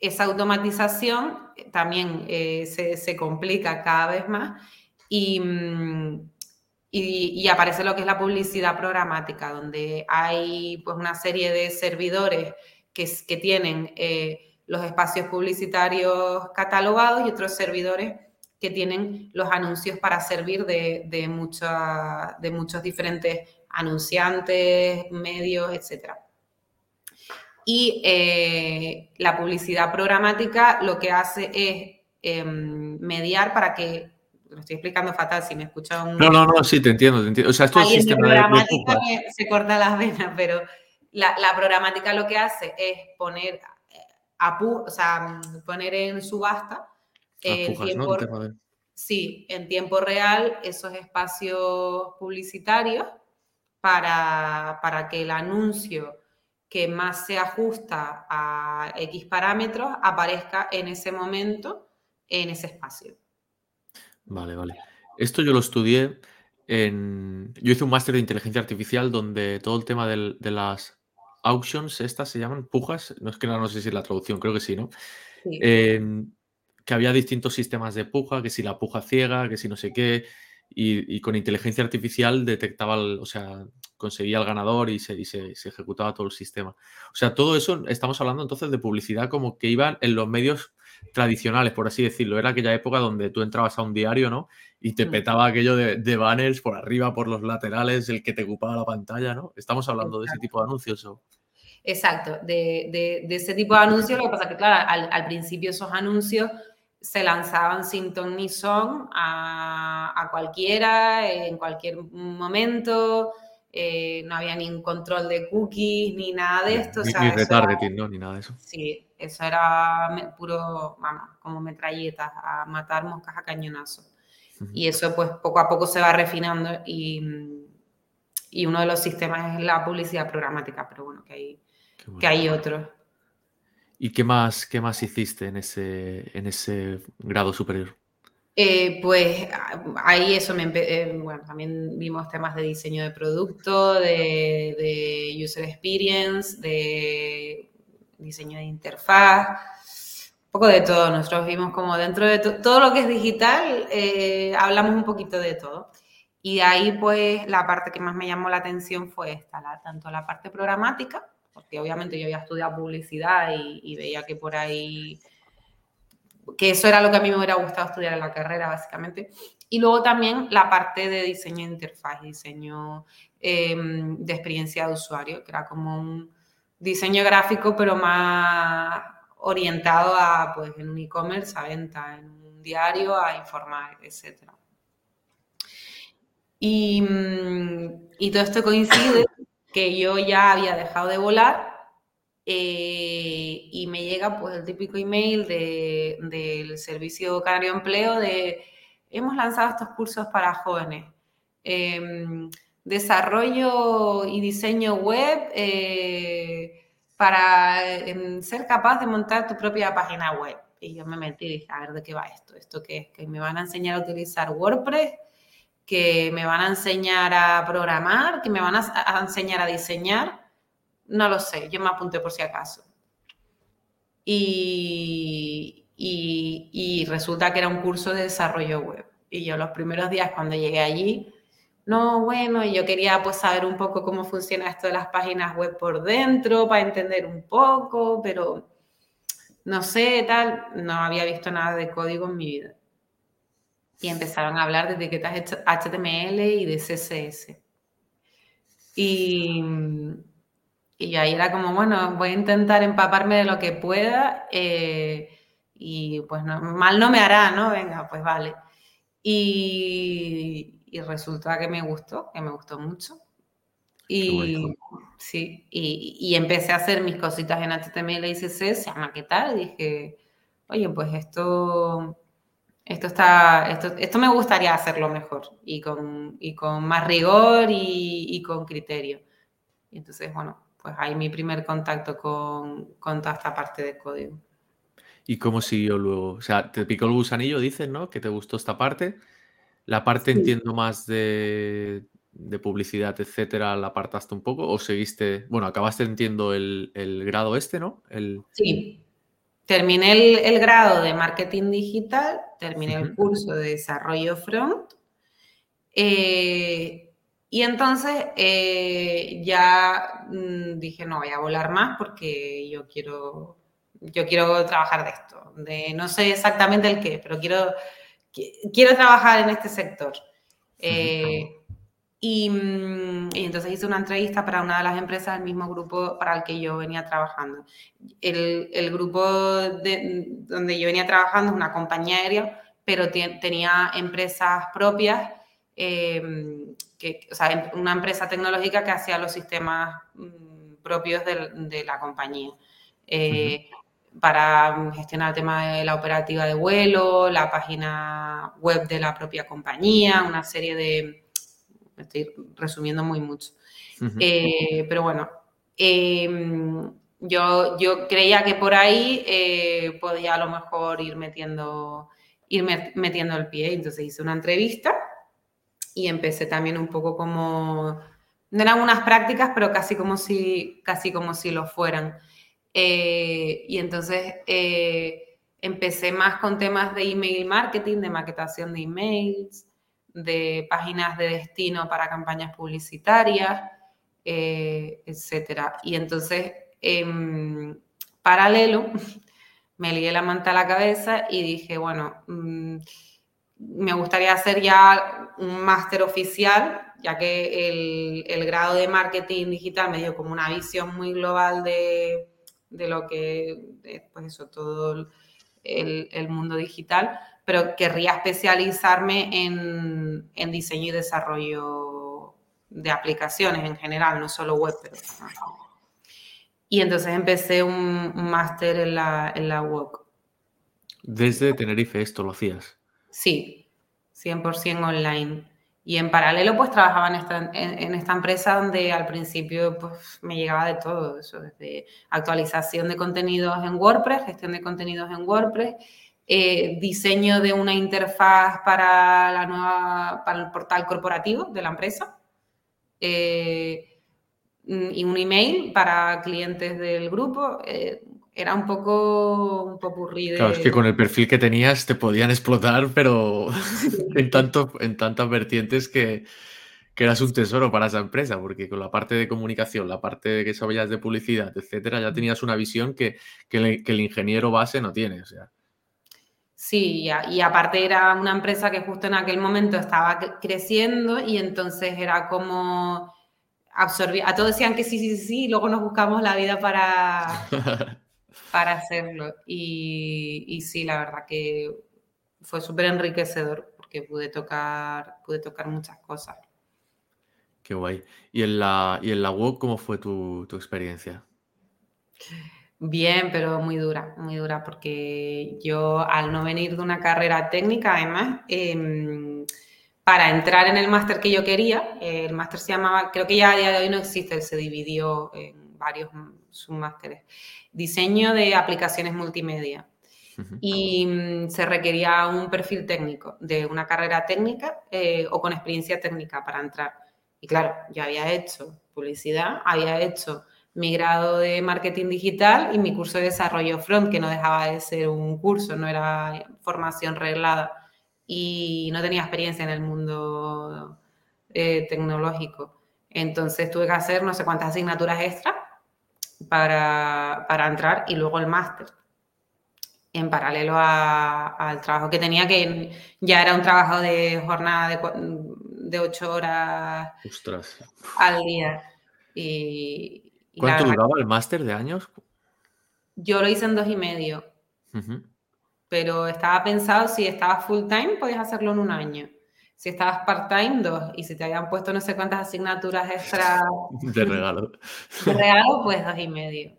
esa automatización también eh, se, complica cada vez más mm, y, y, aparece lo que es la publicidad programática, donde hay pues, una serie de servidores que, que tienen eh, los espacios publicitarios catalogados y otros servidores que tienen los anuncios para servir de, de, de muchos diferentes anunciantes, medios, etc. Y eh, la publicidad programática lo que hace es em, mediar para que, lo estoy explicando fatal, si me escucha un... No, no, no, sí, te entiendo, te entiendo. O sea, esto es sistema de programática se corta las venas, pero la, la, programática lo que hace es poner, a, o sea, poner en subasta Sí, en tiempo real esos espacios publicitarios para, para que el anuncio que más se ajusta a X parámetros aparezca en ese momento en ese espacio. Vale, vale. Esto yo lo estudié en... Yo hice un máster de inteligencia artificial donde todo el tema de las auctions, estas se llaman pujas, no es que no, no sé si es la traducción, creo que sí, ¿no? Sí que había distintos sistemas de puja, que si la puja ciega, que si no sé qué, y, con inteligencia artificial detectaba, o sea, conseguía el ganador y, se, ejecutaba todo el sistema. O sea, todo eso, estamos hablando entonces de publicidad como que iba en los medios tradicionales, por así decirlo. Era aquella época donde tú entrabas a un diario, ¿no? Y te mm. petaba aquello de, banners por arriba, por los laterales, el que te ocupaba la pantalla, ¿no? Estamos hablando de ese tipo de anuncios. ¿o? Exacto, de, ese tipo de anuncios. Lo que pasa es que, claro, al principio esos anuncios se lanzaban sin ton ni son a, cualquiera, en cualquier momento. Eh, no había ningún control de cookies ni nada de esto. Ni, retargeting, ¿no? Ni nada de eso. Sí, eso era puro, vamos, como metralletas, a matar moscas a cañonazo. Y eso pues poco a poco se va refinando y, y uno de los sistemas es la publicidad programática, pero bueno, que hay, que hay otros. ¿Y qué más, qué más hiciste en ese, en ese grado superior? Eh, pues ahí eso me eh, bueno, también vimos temas de diseño de producto, de, de, user experience, de diseño de interfaz, un poco de todo. Nosotros vimos como dentro de todo lo que es digital, eh, hablamos un poquito de todo. Y ahí pues la parte que más me llamó la atención fue esta, tanto la parte programática, porque obviamente yo había estudiado publicidad y, veía que por ahí que eso era lo que a mí me hubiera gustado estudiar en la carrera, básicamente. Y luego también la parte de diseño de interfaz, diseño em, de experiencia de usuario, que era como un diseño gráfico, pero más orientado a, pues, en un e-commerce, a venta, en un diario, a informar, etc. Y, y todo esto coincide que yo ya había dejado de volar eh, y me llega pues el típico email de, del Servicio Canario Empleo de hemos lanzado estos cursos para jóvenes. Em, desarrollo y diseño web eh, para em, ser capaz de montar tu propia página web. Y yo me metí y dije, a ver, ¿de qué va esto? ¿Esto qué es? ¿Que me van a enseñar a utilizar WordPress? ¿Que me van a enseñar a programar? ¿Que me van a enseñar a diseñar? No lo sé, yo me apunté por si acaso. Y, y, resulta que era un curso de desarrollo web. Y yo los primeros días cuando llegué allí, no, bueno, yo quería pues saber un poco cómo funciona esto de las páginas web por dentro, para entender un poco, pero no sé, tal, no había visto nada de código en mi vida. Y empezaron a hablar de etiquetas HTML y de CSS. Y, y ahí era como, bueno, voy a intentar empaparme de lo que pueda eh, y pues mal no me hará, ¿no? Venga, pues vale. Y, y resulta que me gustó, que me gustó mucho. Y sí, y, y, empecé a hacer mis cositas en HTML y CSS, a maquetar, dije, oye, pues esto, esto está, esto, esto me gustaría hacerlo mejor y con, y con más rigor y, y con criterio. Y entonces, bueno, pues ahí mi primer contacto con, toda esta parte de código. ¿Y cómo siguió luego? O sea, te picó el gusanillo, dices, ¿no? Que te gustó esta parte. La parte, entiendo, más de, publicidad, etcétera, ¿la apartaste un poco? ¿O seguiste? Bueno, acabaste, entiendo, el, grado este, ¿no? El... Sí. Terminé el, grado de marketing digital, terminé el curso de desarrollo front. Eh, y entonces eh, ya mm, dije, no voy a volar más porque yo quiero, yo quiero trabajar de esto. De, no sé exactamente el qué, pero quiero, quiero trabajar en este sector. Eh, mm, y, entonces hice una entrevista para una de las empresas del mismo grupo para el que yo venía trabajando. El, el grupo de, donde yo venía trabajando es una compañía aérea, pero tenía empresas propias. Eh, o sea, una empresa tecnológica que hacía los sistemas mm, propios de, la compañía. Eh, para gestionar el tema de la operativa de vuelo, la página web de la propia compañía, una serie de... Me estoy resumiendo muy mucho. Eh, pero bueno, em, yo, yo creía que por ahí eh, podía a lo mejor ir metiendo, ir metiendo el pie. Entonces hice una entrevista y empecé también un poco como, no eran unas prácticas, pero casi como si, casi como si lo fueran. Eh, y entonces eh, empecé más con temas de email marketing, de maquetación de emails, de páginas de destino para campañas publicitarias, eh, etc. Y entonces, en paralelo, <laughs> me lié la manta a la cabeza y dije, bueno, mm, me gustaría hacer ya un máster oficial, ya que el, grado de marketing digital me dio como una visión muy global de, lo que, pues eso, todo el, mundo digital, pero querría especializarme en, diseño y desarrollo de aplicaciones en general, no solo web. Y entonces empecé un, máster en la, en la UOC. Desde Tenerife esto lo hacías. Sí, 100% online. Y en paralelo, pues trabajaba en esta, en, esta, empresa donde al principio pues, me llegaba de todo, eso, desde actualización de contenidos en WordPress, gestión de contenidos en WordPress, eh, diseño de una interfaz para, la nueva, para el portal corporativo de la empresa eh, y un email para clientes del grupo. Eh, era un poco un popurrí de... Claro, es que con el perfil que tenías te podían explotar, pero en, tanto, en tantas vertientes que, que, eras un tesoro para esa empresa, porque con la parte de comunicación, la parte de que sabías de publicidad, etcétera, ya tenías una visión que, que, el, ingeniero base no tiene, o sea. Sí, y, aparte era una empresa que justo en aquel momento estaba creciendo y entonces era como absorbir, a todos decían que sí, sí, sí, y luego nos buscamos la vida para, <laughs> para hacerlo. Y, sí, la verdad que fue súper enriquecedor porque pude tocar, pude tocar muchas cosas. Qué guay. ¿Y en la, y en la web cómo fue tu, experiencia? Bien, pero muy dura, muy dura, porque yo al no venir de una carrera técnica, además, em, para entrar en el máster que yo quería, el máster se llamaba, creo que ya a día de hoy no existe, se dividió en varios submásteres diseño de aplicaciones multimedia. Y mm, se requería un perfil técnico, de una carrera técnica eh, o con experiencia técnica para entrar. Y claro, yo había hecho publicidad, había hecho mi grado de marketing digital y mi curso de desarrollo front, que no dejaba de ser un curso, no era formación reglada y no tenía experiencia en el mundo eh, tecnológico. Entonces tuve que hacer no sé cuántas asignaturas extras para, para entrar y luego el máster en paralelo al trabajo que tenía, que ya era un trabajo de jornada de, de ocho horas al día. Y, ¿Cuánto duraba el máster de años? Yo lo hice en dos y medio. Pero estaba pensado, si estabas full time, podías hacerlo en un año. Si estabas part-time, dos. Y si te habían puesto no sé cuántas asignaturas extra <laughs> de regalo. <laughs> De regalo, pues dos y medio.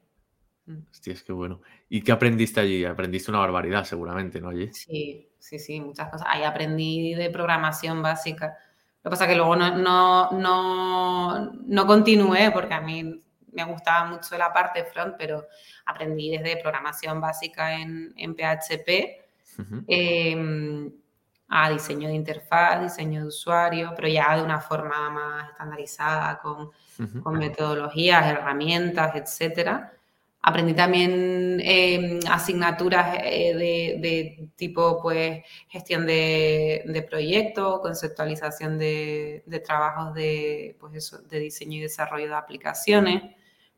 Mm. Hostia, es que bueno. ¿Y qué aprendiste allí? Aprendiste una barbaridad, seguramente, ¿no? Allí. Sí, sí, sí, muchas cosas. Ahí aprendí de programación básica. Lo que pasa es que luego no, no, no, no continué porque a mí me gustaba mucho la parte front, pero aprendí desde programación básica en, en PHP a diseño de interfaz, diseño de usuario, pero ya de una forma más estandarizada, con, con metodologías, herramientas, etcétera. Aprendí también em, asignaturas eh, de, de, tipo pues gestión de, de proyectos, conceptualización de, de, trabajos de, pues eso, de diseño y desarrollo de aplicaciones.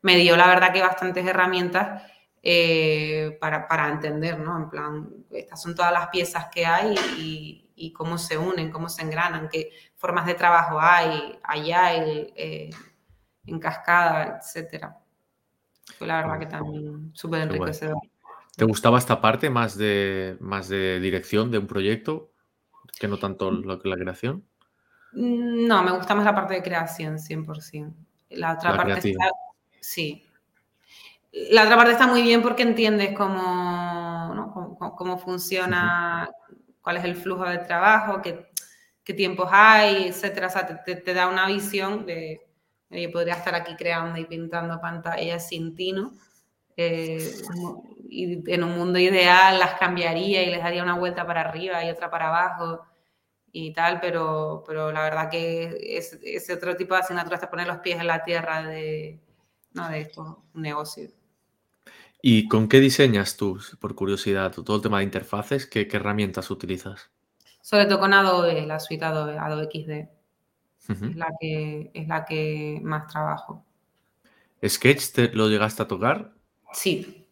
Me dio la verdad que bastantes herramientas eh, para, para, entender, ¿no? En plan, estas son todas las piezas que hay y, y cómo se unen, cómo se engranan, qué formas de trabajo hay, allá, eh, en cascada, etcétera. Fue la verdad que también súper enriquecedor. ¿Te gustaba esta parte más de, más de dirección de un proyecto que no tanto lo que la creación? Mm, no, me gusta más la parte de creación, 100%. La otra parte está, sí. La otra parte está muy bien porque entiendes cómo, ¿no? cómo, funciona, cuál es el flujo de trabajo, qué, qué tiempos hay, etcétera. O sea, te, da una visión de, yo podría estar aquí creando y pintando pantallas sin tino. Eh, y en un mundo ideal las cambiaría y les daría una vuelta para arriba y otra para abajo y tal, pero, pero la verdad que es, ese otro tipo de asignaturas te pone los pies en la tierra de, no, de esto, un negocio. ¿Y con qué diseñas tú, por curiosidad, todo el tema de interfaces? ¿Qué, herramientas utilizas? Sobre todo con Adobe, la suite Adobe, Adobe XD. es, la que, es la que más trabajo. ¿Sketch te lo llegaste a tocar? Sí,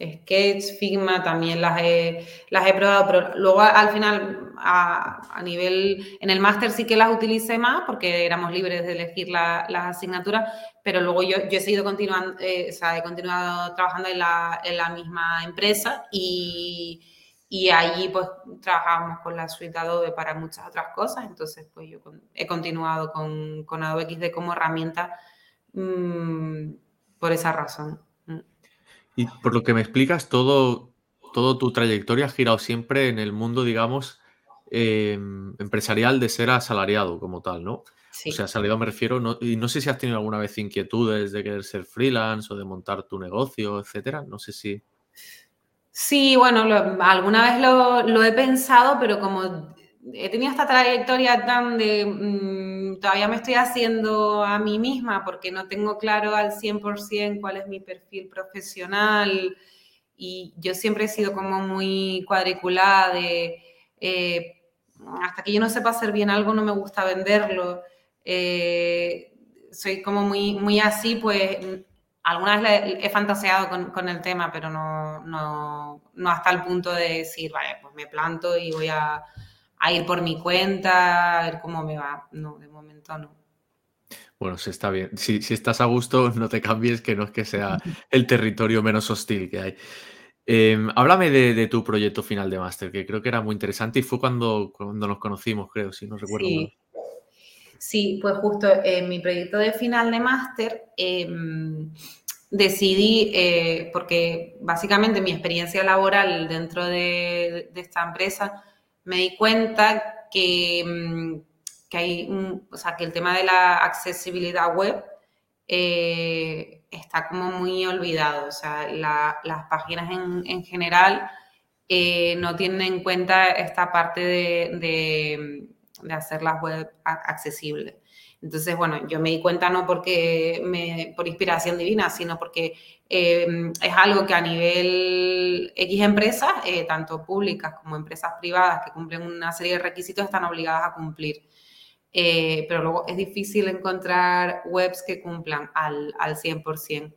Sketch, Figma también las he, las he probado, pero luego al final a, nivel, en el máster sí que las utilicé más porque éramos libres de elegir las asignaturas, pero luego yo, yo he seguido continuando, eh, o sea, he continuado trabajando en la, en la misma empresa y, y, allí pues trabajábamos con la suite Adobe para muchas otras cosas, entonces pues yo he continuado con, con Adobe XD como herramienta mmm, por esa razón. Y por lo que me explicas, todo, todo tu trayectoria ha girado siempre en el mundo, digamos, em, empresarial de ser asalariado como tal, ¿no? O sea, asalariado me refiero, y no sé si has tenido alguna vez inquietudes de querer ser freelance o de montar tu negocio, etcétera. No sé si. Sí, bueno, alguna vez lo, he pensado, pero como he tenido esta trayectoria tan de, mm, todavía me estoy haciendo a mí misma porque no tengo claro al 100% cuál es mi perfil profesional y yo siempre he sido como muy cuadriculada de, eh, hasta que yo no sepa hacer bien algo no me gusta venderlo. Eh, soy como muy, muy así, pues alguna vez he fantaseado con, el tema, pero no, no, no, hasta el punto de decir, vale, pues me planto y voy a, ir por mi cuenta, a ver cómo me va. No, de momento no. Bueno, si está bien. Si, estás a gusto, <laughs> no te cambies, que no es que sea el territorio menos hostil que hay. Em, háblame de, tu proyecto final de máster, que creo que era muy interesante y fue cuando, cuando nos conocimos, creo, si no recuerdo sí. Sí, pues justo en mi proyecto de final de máster em, decidí, eh, porque básicamente mi experiencia laboral dentro de, esta empresa, me di cuenta que, em, que hay o sea, que el tema de la accesibilidad web eh, está como muy olvidado. O sea, las páginas en, general eh, no tienen en cuenta esta parte de de hacer las web accesibles. Entonces, bueno, yo me di cuenta no porque me, por inspiración divina, sino porque em, es algo que a nivel X empresas, eh, tanto públicas como empresas privadas que cumplen una serie de requisitos, están obligadas a cumplir. Eh, pero luego es difícil encontrar webs que cumplan al, al 100%.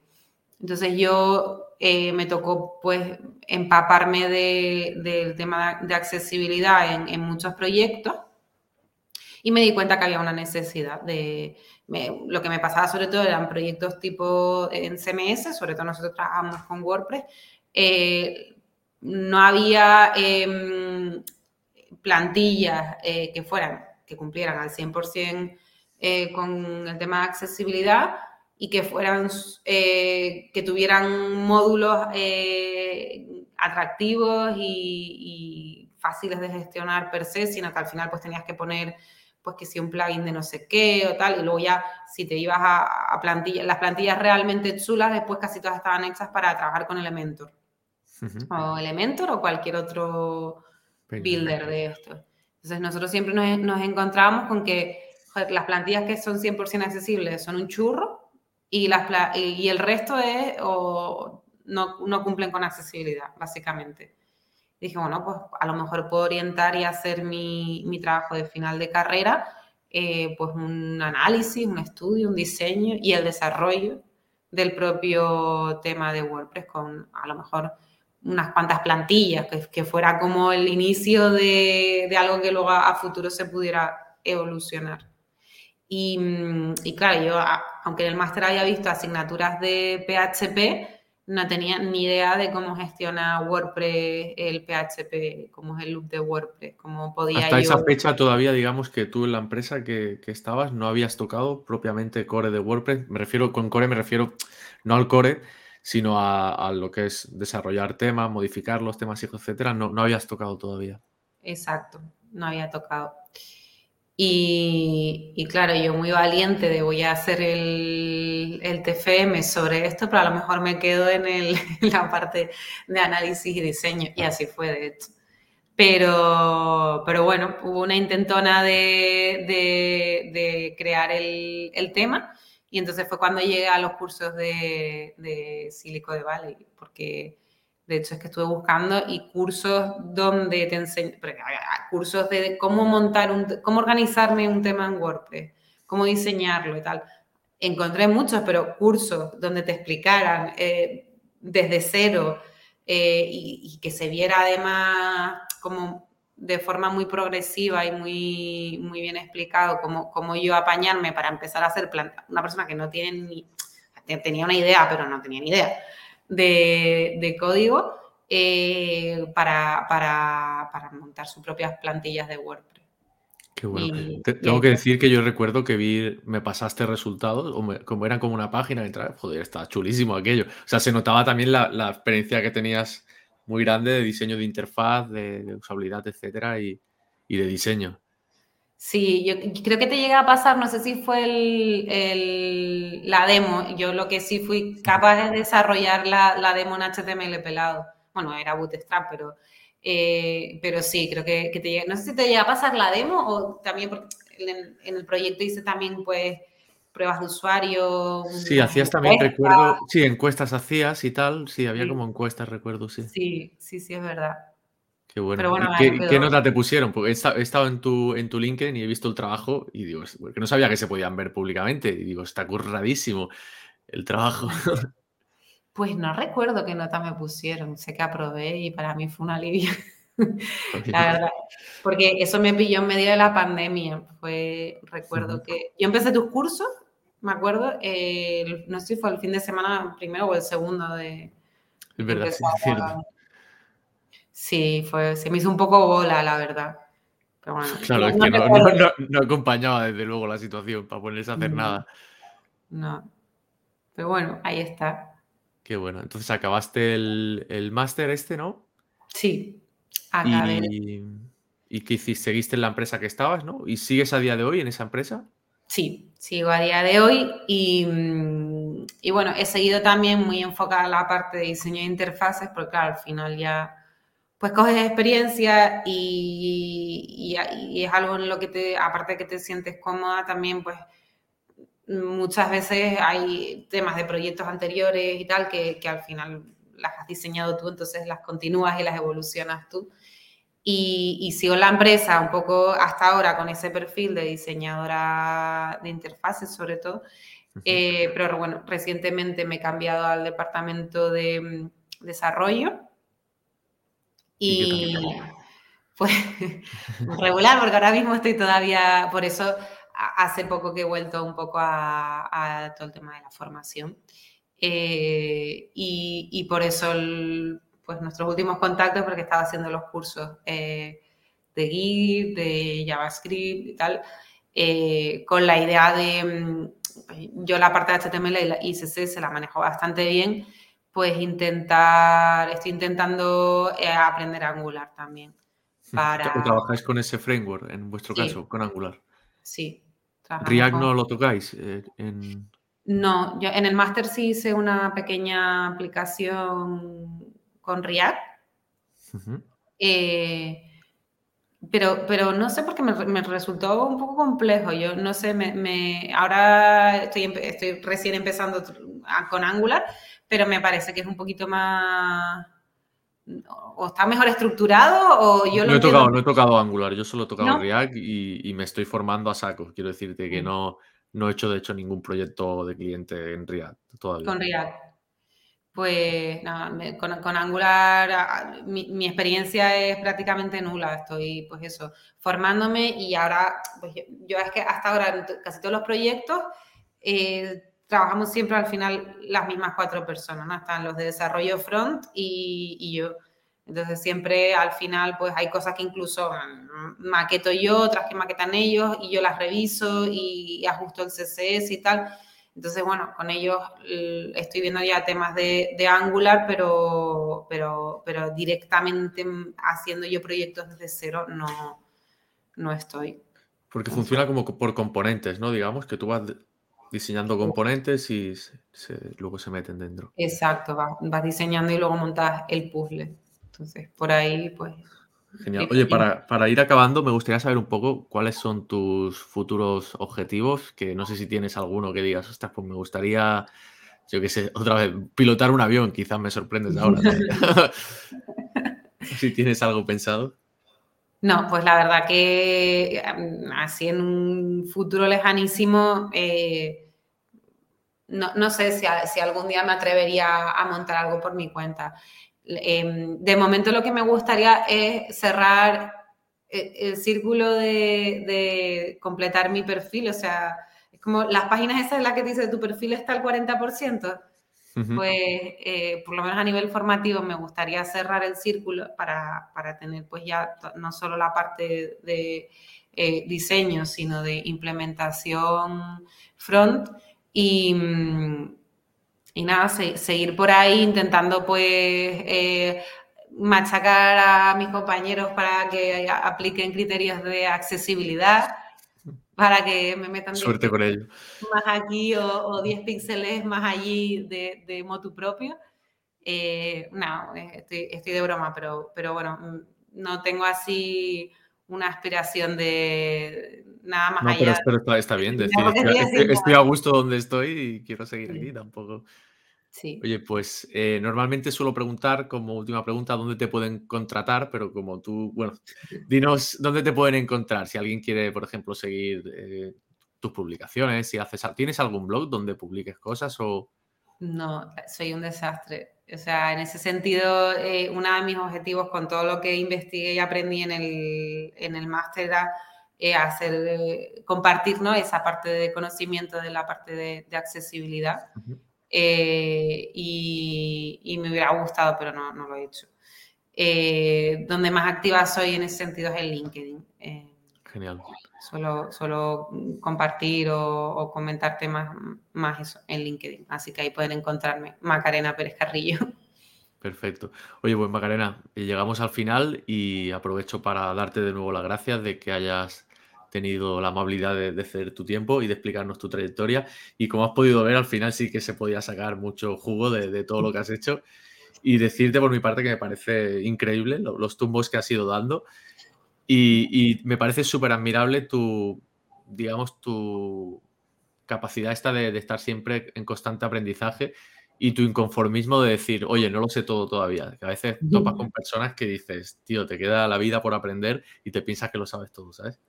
Entonces yo eh, me tocó pues empaparme del tema de accesibilidad en, en muchos proyectos y me di cuenta que había una necesidad de... lo que me pasaba sobre todo eran proyectos tipo en CMS, sobre todo nosotros trabajamos con WordPress, eh, no había em, plantillas eh, que fueran, que cumplieran al 100% eh, con el tema de accesibilidad y que fueran, que tuvieran módulos atractivos y, y, fáciles de gestionar per se, sino que al final pues tenías que poner pues que si un plugin de no sé qué o tal, y luego ya si te ibas a, plantillas, las plantillas realmente chulas, después casi todas estaban hechas para trabajar con Elementor. O Elementor o cualquier otro builder de esto. Entonces nosotros siempre nos, nos encontramos con que las plantillas que son 100% accesibles son un churro y, las, y el resto es o no, no cumplen con accesibilidad, básicamente dije, bueno, pues a lo mejor puedo orientar y hacer mi, mi trabajo de final de carrera, eh, pues un análisis, un estudio, un diseño y el desarrollo del propio tema de WordPress con a lo mejor unas cuantas plantillas, que, fuera como el inicio de, de, algo que luego a, futuro se pudiera evolucionar. Y, y claro, yo, aunque en el máster había visto asignaturas de PHP, no tenía ni idea de cómo gestiona WordPress el PHP, cómo es el loop de WordPress, cómo podía Hasta esa fecha todavía, digamos que tú en la empresa que, estabas no habías tocado propiamente core de WordPress. Me refiero, con core me refiero no al core, sino a, lo que es desarrollar temas, modificar los temas, etcétera. No, no habías tocado todavía. Exacto, no había tocado. Y, claro, yo muy valiente de voy a hacer el, el, TFM sobre esto, pero a lo mejor me quedo en, el, <laughs> la parte de análisis y diseño, y así fue de hecho. Pero, pero bueno, hubo una intentona de, de, de crear el, el, tema, y entonces fue cuando llegué a los cursos de, de Silico de Valley, porque de hecho, es que estuve buscando y cursos donde te enseño, cursos de cómo montar un, cómo organizarme un tema en WordPress, cómo diseñarlo y tal. Encontré muchos, pero cursos donde te explicaran eh, desde cero eh, y, que se viera además como de forma muy progresiva y muy, muy bien explicado cómo, cómo yo apañarme para empezar a hacer planta. Una persona que no tiene ni, tenía una idea, pero no tenía ni idea de, código eh, para, para, montar sus propias plantillas de WordPress. Qué bueno. tengo que decir que yo recuerdo que vi, me pasaste resultados, como eran como una página, entrar, joder, estaba chulísimo aquello. O sea, se notaba también la, experiencia que tenías muy grande de diseño de interfaz, de, usabilidad, etcétera, y, y de diseño. Sí, yo creo que te llega a pasar, no sé si fue el, la demo, yo lo que sí fui capaz de desarrollar la, demo en HTML pelado. Bueno, era Bootstrap, pero, eh, pero sí, creo que, te llega, no sé si te llega a pasar la demo o también porque en, el proyecto hice también pues pruebas de usuario. Sí, hacías también, recuerdo, sí, encuestas hacías y tal, sí, había como encuestas, recuerdo, sí. Sí, sí, sí, es verdad. Qué bueno. qué, nota te pusieron? Porque he estado en tu, en tu LinkedIn y he visto el trabajo y digo, que no sabía que se podían ver públicamente. Y digo, está curradísimo el trabajo. <laughs> Pues no recuerdo qué nota me pusieron. Sé que aprobé y para mí fue un alivio. <laughs> la <laughs> verdad. Porque eso me pilló en medio de la pandemia. Fue, recuerdo que yo empecé tus cursos, me acuerdo, no sé si fue el fin de semana primero o el segundo de... Es verdad, sí, es cierto. Sí, fue, se me hizo un poco bola, la verdad. Pero bueno, <laughs> claro, es que no, no, acompañaba desde luego la situación para ponerse a hacer nada. No. Pero bueno, ahí está. Qué bueno. Entonces acabaste el, el máster este, ¿no? Sí, acabé. Y, y hiciste? ¿Seguiste en la empresa que estabas, no? ¿Y sigues a día de hoy en esa empresa? Sí, sigo a día de hoy y, y bueno, he seguido también muy enfocada en la parte de diseño de interfaces porque claro, al final ya pues coges experiencia y, es algo en lo que te, aparte de que te sientes cómoda, también pues muchas veces hay temas de proyectos anteriores y tal que, al final las has diseñado tú, entonces las continúas y las evolucionas tú. Y, sigo la empresa un poco hasta ahora con ese perfil de diseñadora de interfaces sobre todo, eh, pero bueno, recientemente me he cambiado al departamento de mm, desarrollo. Y pues <laughs> regular, porque ahora mismo estoy todavía, por eso hace poco que he vuelto un poco a, todo el tema de la formación. Eh, y, por eso, pues nuestros últimos contactos, porque estaba haciendo los cursos eh, de Git, de JavaScript y tal, eh, con la idea de, mm, yo la parte de HTML y CSS se la manejo bastante bien, pues intentar, estoy intentando aprender Angular también. Para... ¿Trabajáis con ese framework en vuestro caso, con Angular? Sí. ¿React no lo tocáis? Eh, no, yo en el máster sí hice una pequeña aplicación con React. Eh, pero, pero no sé por qué me, resultó un poco complejo. Yo no sé, me, ahora estoy, estoy recién empezando con Angular pero me parece que es un poquito más o está mejor estructurado o yo lo no he tocado no he tocado Angular yo solo he tocado React y, me estoy formando a saco. Quiero decirte que mm. no no he hecho de hecho ningún proyecto de cliente en React todavía. Con React. Pues nada, con, Angular mi, experiencia es prácticamente nula. Estoy pues eso formándome y ahora pues yo, es que hasta ahora casi todos los proyectos eh, trabajamos siempre al final las mismas cuatro personas, ¿no? Están los de desarrollo front y, yo. Entonces siempre al final pues hay cosas que incluso maqueto yo, otras que maquetan ellos y yo las reviso y ajusto el CSS y tal. Entonces, bueno, con ellos estoy viendo ya temas de, Angular, pero, pero, pero directamente haciendo yo proyectos desde cero no, no estoy. Porque funciona como por componentes, ¿no? Digamos que tú vas diseñando componentes y luego se meten dentro. Exacto, vas, diseñando y luego montas el puzzle. Entonces, por ahí, pues... Genial. Oye, para, para, ir acabando, me gustaría saber un poco cuáles son tus futuros objetivos, que no sé si tienes alguno que digas, ostras, pues me gustaría, yo qué sé, otra vez, pilotar un avión, quizás me sorprendes ahora. <laughs> si tienes algo pensado. No, pues la verdad que mm, así en un futuro lejanísimo, eh, no, sé si, algún día me atrevería a montar algo por mi cuenta. Em, de momento lo que me gustaría es cerrar eh, el, círculo de, completar mi perfil, o sea, es como las páginas esas en las que dice tu perfil está al 40% pues eh, por lo menos a nivel formativo me gustaría cerrar el círculo para, tener pues ya no solo la parte de eh, diseño, sino de implementación front y, mm, y nada, seguir por ahí intentando pues eh, machacar a mis compañeros para que apliquen criterios de accesibilidad, para que me metan Suerte con ello. más aquí o, 10 píxeles más allí de, de motu propio. Eh, no, estoy, estoy, de broma, pero, pero bueno, mm, no tengo así una aspiración de nada más allá. Pero, pero está, bien decir, estoy, a gusto donde estoy y quiero seguir aquí tampoco. Sí. Oye, pues eh, normalmente suelo preguntar como última pregunta dónde te pueden contratar, pero como tú, bueno, dinos dónde te pueden encontrar. Si alguien quiere, por ejemplo, seguir eh, tus publicaciones, si haces, ¿tienes algún blog donde publiques cosas o...? No, soy un desastre. O sea, en ese sentido, eh, uno de mis objetivos con todo lo que investigué y aprendí en el, en el máster era hacer, compartir esa parte de conocimiento de la parte de, accesibilidad. Eh, y, me hubiera gustado, pero no, no lo he hecho. Eh, donde más activa soy en ese sentido es en LinkedIn. Genial. Solo, solo compartir o, comentar temas más eso en LinkedIn. Así que ahí pueden encontrarme, Macarena Pérez Carrillo. Perfecto. Oye, pues Macarena, llegamos al final y aprovecho para darte de nuevo las gracias de que hayas tenido la amabilidad de, ceder tu tiempo y de explicarnos tu trayectoria. Y como has podido ver, al final sí que se podía sacar mucho jugo de, todo lo que has hecho. Y decirte por mi parte que me parece increíble los tumbos que has ido dando. Y, me parece súper admirable tu, digamos, tu capacidad esta de, estar siempre en constante aprendizaje y tu inconformismo de decir, oye, no lo sé todo todavía. Que a veces topas con personas que dices, tío, te queda la vida por aprender y te piensas que lo sabes todo, ¿sabes?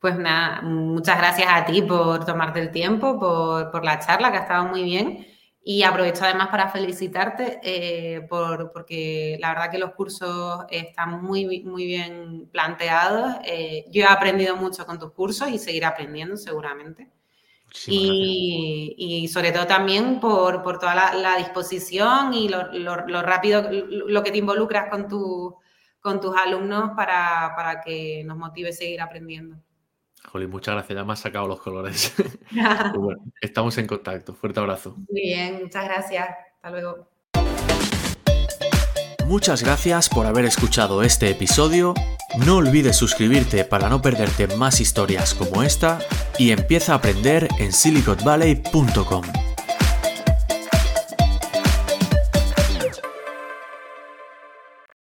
Pues nada, muchas gracias a ti por tomarte el tiempo, por, la charla, que ha estado muy bien. Y aprovecho además para felicitarte eh, por, porque la verdad que los cursos están muy, muy bien planteados. Eh, yo he aprendido mucho con tus cursos y seguiré aprendiendo seguramente. Y, sobre todo también por, toda la, disposición y lo, rápido, lo que te involucras con, con tus alumnos para, para que nos motive a seguir aprendiendo. Jolín, muchas gracias, ya me has sacado los colores. <laughs> bueno, estamos en contacto. Fuerte abrazo. Muy bien, muchas gracias. Hasta luego. Muchas gracias por haber escuchado este episodio. No olvides suscribirte para no perderte más historias como esta y empieza a aprender en siliconvalley.com.